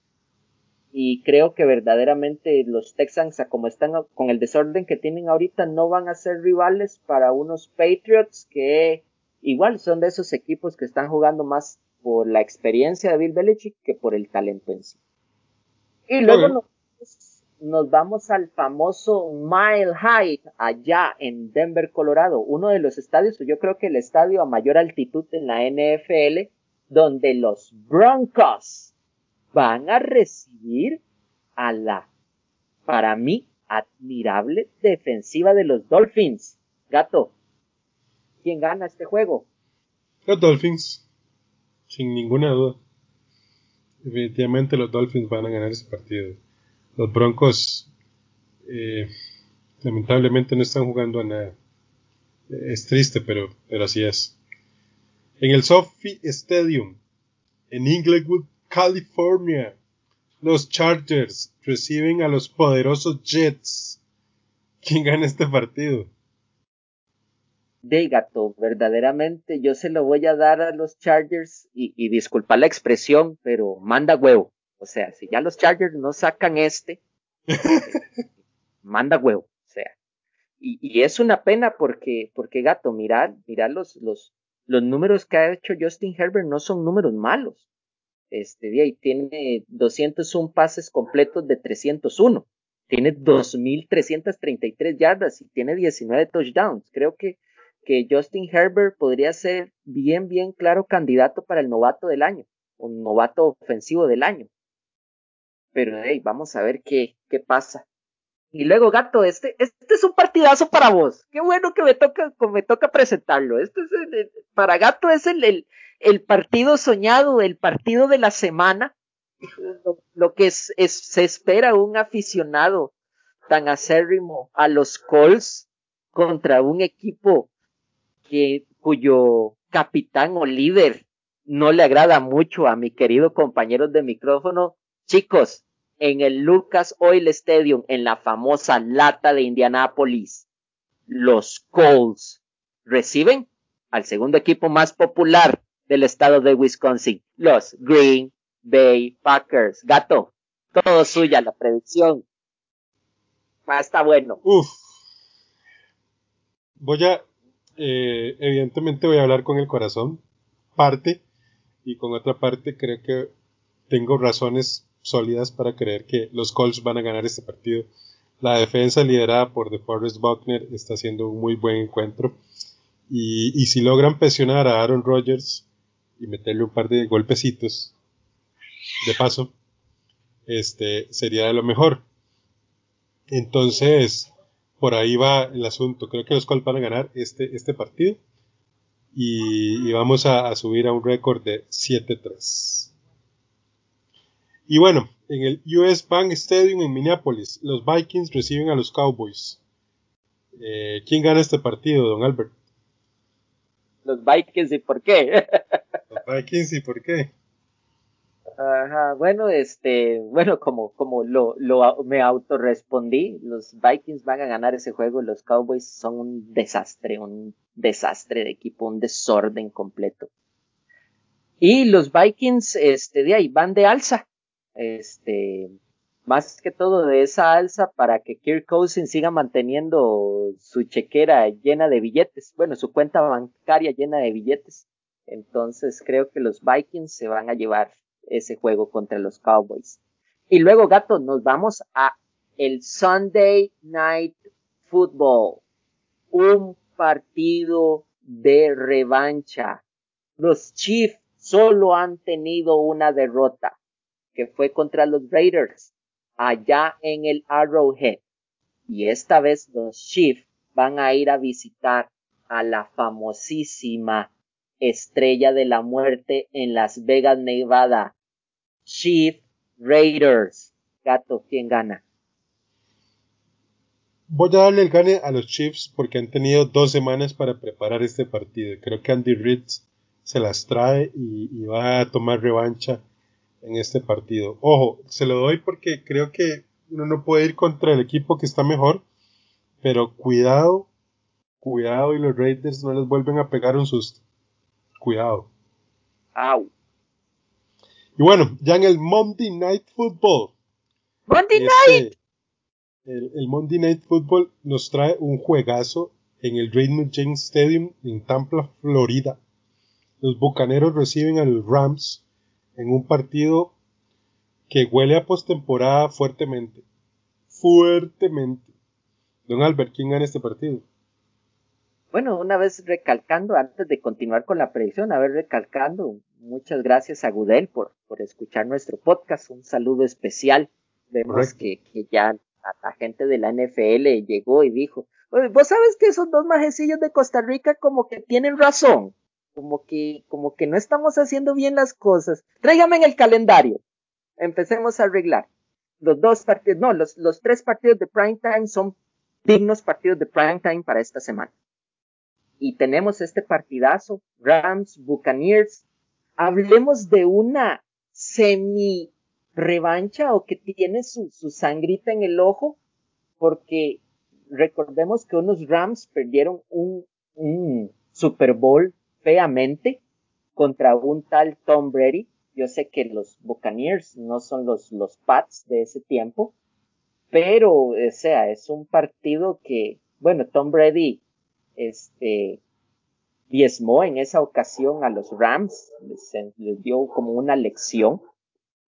Y creo que verdaderamente los Texans, como están con el desorden que tienen ahorita, no van a ser rivales para unos Patriots que igual son de esos equipos que están jugando más por la experiencia de Bill Belichick que por el talento en sí. Y luego nos, nos, vamos al famoso Mile High allá en Denver, Colorado, uno de los estadios, yo creo que el estadio a mayor altitud en la NFL, donde los Broncos van a recibir a la, para mí, admirable defensiva de los Dolphins. Gato, ¿quién gana este juego? Los Dolphins, sin ninguna duda. Definitivamente los Dolphins van a ganar ese partido. Los Broncos, eh, lamentablemente, no están jugando a nada. Es triste, pero, pero así es. En el Sophie Stadium, en Inglewood, California, los Chargers reciben a los poderosos Jets. ¿Quién gana este partido? De gato, verdaderamente yo se lo voy a dar a los Chargers y, y disculpa la expresión, pero manda huevo. O sea, si ya los Chargers no sacan este, (laughs) manda huevo. O sea, y, y, es una pena porque, porque gato, mirad, mirad los, los, los números que ha hecho Justin Herbert no son números malos. Este día y tiene 201 pases completos de 301. Tiene 2.333 yardas y tiene 19 touchdowns. Creo que, que Justin Herbert podría ser bien, bien claro candidato para el novato del año, un novato ofensivo del año. Pero hey, vamos a ver qué, qué pasa. Y luego, gato, este, este es un partidazo para vos. Qué bueno que me toca, me toca presentarlo. Este es el, para gato es el, el, partido soñado, el partido de la semana. Lo, lo que es, es, se espera un aficionado tan acérrimo a los Colts contra un equipo que, cuyo capitán o líder no le agrada mucho a mi querido compañero de micrófono. Chicos, en el Lucas Oil Stadium, en la famosa lata de Indianápolis, los Colts reciben al segundo equipo más popular del estado de Wisconsin, los Green Bay Packers. Gato, todo suya la predicción. Ah, está bueno. Uf. voy a, eh, evidentemente voy a hablar con el corazón, parte, y con otra parte creo que tengo razones sólidas para creer que los Colts van a ganar este partido. La defensa liderada por DeForest Buckner está haciendo un muy buen encuentro. Y, y, si logran presionar a Aaron Rodgers y meterle un par de golpecitos, de paso, este sería de lo mejor. Entonces, por ahí va el asunto. Creo que los Colts van a ganar este, este partido. Y, y vamos a, a, subir a un récord de 7-3. Y bueno, en el US Bank Stadium en Minneapolis, los Vikings reciben a los Cowboys. Eh, ¿Quién gana este partido, don Albert? Los Vikings y por qué. (laughs) los Vikings y por qué. Ajá, bueno, este, bueno, como, como lo, lo me autorrespondí, los Vikings van a ganar ese juego, los Cowboys son un desastre, un desastre de equipo, un desorden completo. Y los Vikings, este, de ahí van de alza, este, más que todo de esa alza para que Kirk Cousins siga manteniendo su chequera llena de billetes, bueno, su cuenta bancaria llena de billetes. Entonces creo que los Vikings se van a llevar ese juego contra los Cowboys. Y luego, gato, nos vamos a el Sunday Night Football. Un partido de revancha. Los Chiefs solo han tenido una derrota, que fue contra los Raiders, allá en el Arrowhead. Y esta vez los Chiefs van a ir a visitar a la famosísima Estrella de la Muerte en Las Vegas, Nevada. Chief Raiders. Gato, ¿quién gana? Voy a darle el gane a los Chiefs porque han tenido dos semanas para preparar este partido. Creo que Andy Reid se las trae y, y, va a tomar revancha en este partido. Ojo, se lo doy porque creo que uno no puede ir contra el equipo que está mejor, pero cuidado, cuidado y los Raiders no les vuelven a pegar un susto. Cuidado. Au. Y bueno, ya en el Monday Night Football. Monday este, Night. El, el, Monday Night Football nos trae un juegazo en el Raymond James Stadium en Tampa, Florida. Los Bucaneros reciben a los Rams en un partido que huele a postemporada fuertemente. Fuertemente. Don Albert, ¿quién gana este partido? Bueno, una vez recalcando, antes de continuar con la predicción, a ver, recalcando, muchas gracias a Gudel por, por escuchar nuestro podcast, un saludo especial. Vemos que, que, ya la gente de la NFL llegó y dijo, vos sabes que esos dos majecillos de Costa Rica como que tienen razón, como que, como que no estamos haciendo bien las cosas. Tráigame en el calendario. Empecemos a arreglar. Los dos partidos, no, los, los tres partidos de prime time son dignos partidos de prime time para esta semana y tenemos este partidazo, Rams, Buccaneers. Hablemos de una semi revancha o que tiene su, su sangrita en el ojo, porque recordemos que unos Rams perdieron un, un Super Bowl feamente contra un tal Tom Brady. Yo sé que los Buccaneers no son los, los Pats de ese tiempo, pero, o sea, es un partido que, bueno, Tom Brady este, diezmó en esa ocasión a los Rams, les, les, dio como una lección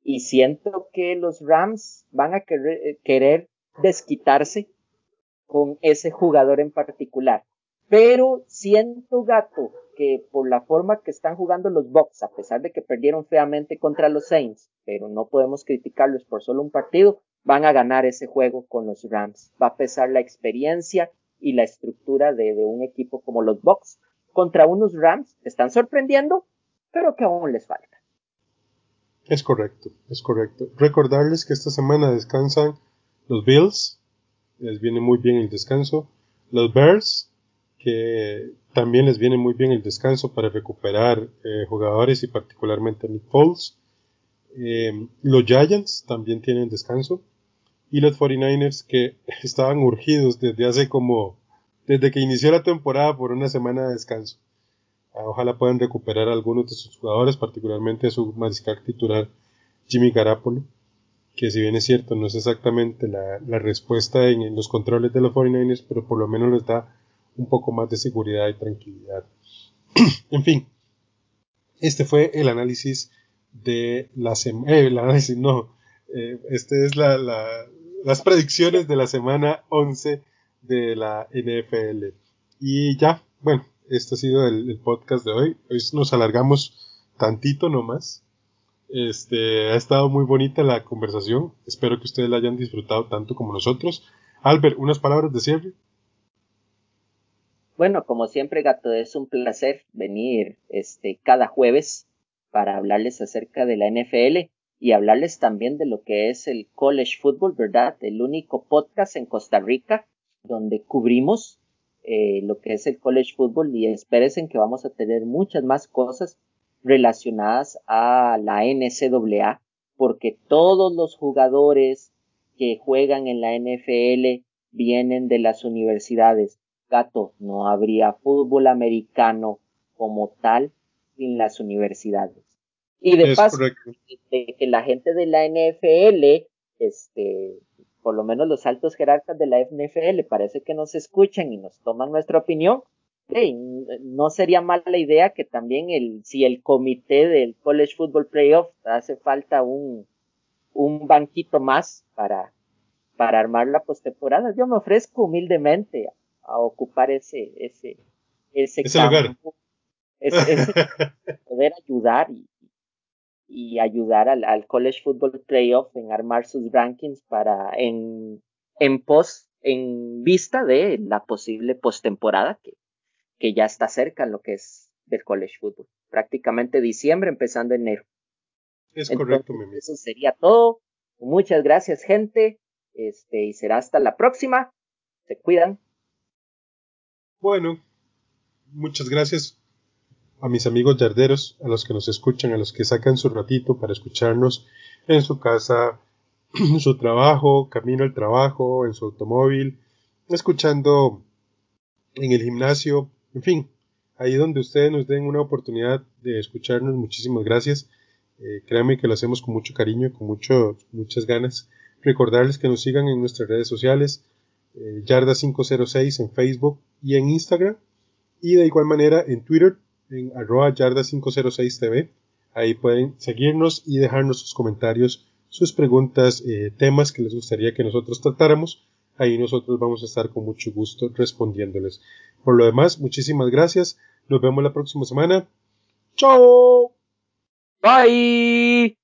y siento que los Rams van a querer, querer desquitarse con ese jugador en particular. Pero siento, gato, que por la forma que están jugando los Bucks, a pesar de que perdieron feamente contra los Saints, pero no podemos criticarlos por solo un partido, van a ganar ese juego con los Rams. Va a pesar la experiencia y la estructura de, un equipo como los Bucks contra unos Rams que están sorprendiendo, pero que aún les falta. Es correcto, es correcto. Recordarles que esta semana descansan los Bills, les viene muy bien el descanso, los Bears, que también les viene muy bien el descanso para recuperar eh, jugadores y particularmente Nick Foles. Eh, los Giants también tienen descanso y los 49ers que (laughs) estaban urgidos desde hace como, desde que inició la temporada por una semana de descanso. Ah, ojalá puedan recuperar algunos de sus jugadores, particularmente a su mariscal titular Jimmy Garapolo, que si bien es cierto no es exactamente la, respuesta en, en, los controles de los 49ers, pero por lo menos les da un poco más de seguridad y tranquilidad. (clears throat) en fin, este fue el análisis de la semana, eh, el análisis no, eh, este es la, las predicciones de la semana 11 de la NFL. Y ya, bueno, este ha sido el, podcast de hoy. Hoy nos alargamos tantito nomás. Este, ha estado muy bonita la conversación. Espero que ustedes la hayan disfrutado tanto como nosotros. Albert, unas palabras de cierre. Bueno, como siempre, gato, es un placer venir este cada jueves para hablarles acerca de la NFL y hablarles también de lo que es el college football, ¿verdad? El único podcast en Costa Rica donde cubrimos eh, lo que es el college football y espérense que vamos a tener muchas más cosas relacionadas a la NCAA porque todos los jugadores que juegan en la NFL vienen de las universidades. No habría fútbol americano como tal sin las universidades. Y de paso, que la gente de la NFL, este, por lo menos los altos jerarcas de la NFL, parece que nos escuchan y nos toman nuestra opinión. no sería mala idea que también el, si el comité del College Football Playoff hace falta un, un banquito más para, para armar la postemporada, yo me ofrezco humildemente a, ocupar ese, ese, ese, campo, (laughs) poder ayudar y, y ayudar al, al, College Football Playoff en armar sus rankings para en, en pos, en vista de la posible postemporada que, que ya está cerca en lo que es del College Football. Prácticamente diciembre, empezando enero. Es correcto, mi Eso sería todo. Muchas gracias, gente. Este, y será hasta la próxima. Se cuidan. Bueno, muchas gracias a mis amigos yarderos, a los que nos escuchan, a los que sacan su ratito para escucharnos en su casa, en (clears throat) su trabajo, camino al trabajo, en su automóvil, escuchando en el gimnasio, en fin, ahí donde ustedes nos den una oportunidad de escucharnos, muchísimas gracias. Eh, créanme que lo hacemos con mucho cariño, con mucho, muchas ganas. Recordarles que nos sigan en nuestras redes sociales, eh, Yarda506 en Facebook y en Instagram, y de igual manera en Twitter en arroba yarda506tv. Ahí pueden seguirnos y dejarnos sus comentarios, sus preguntas, eh, temas que les gustaría que nosotros tratáramos. Ahí nosotros vamos a estar con mucho gusto respondiéndoles. Por lo demás, muchísimas gracias. Nos vemos la próxima semana. ¡Chao! Bye.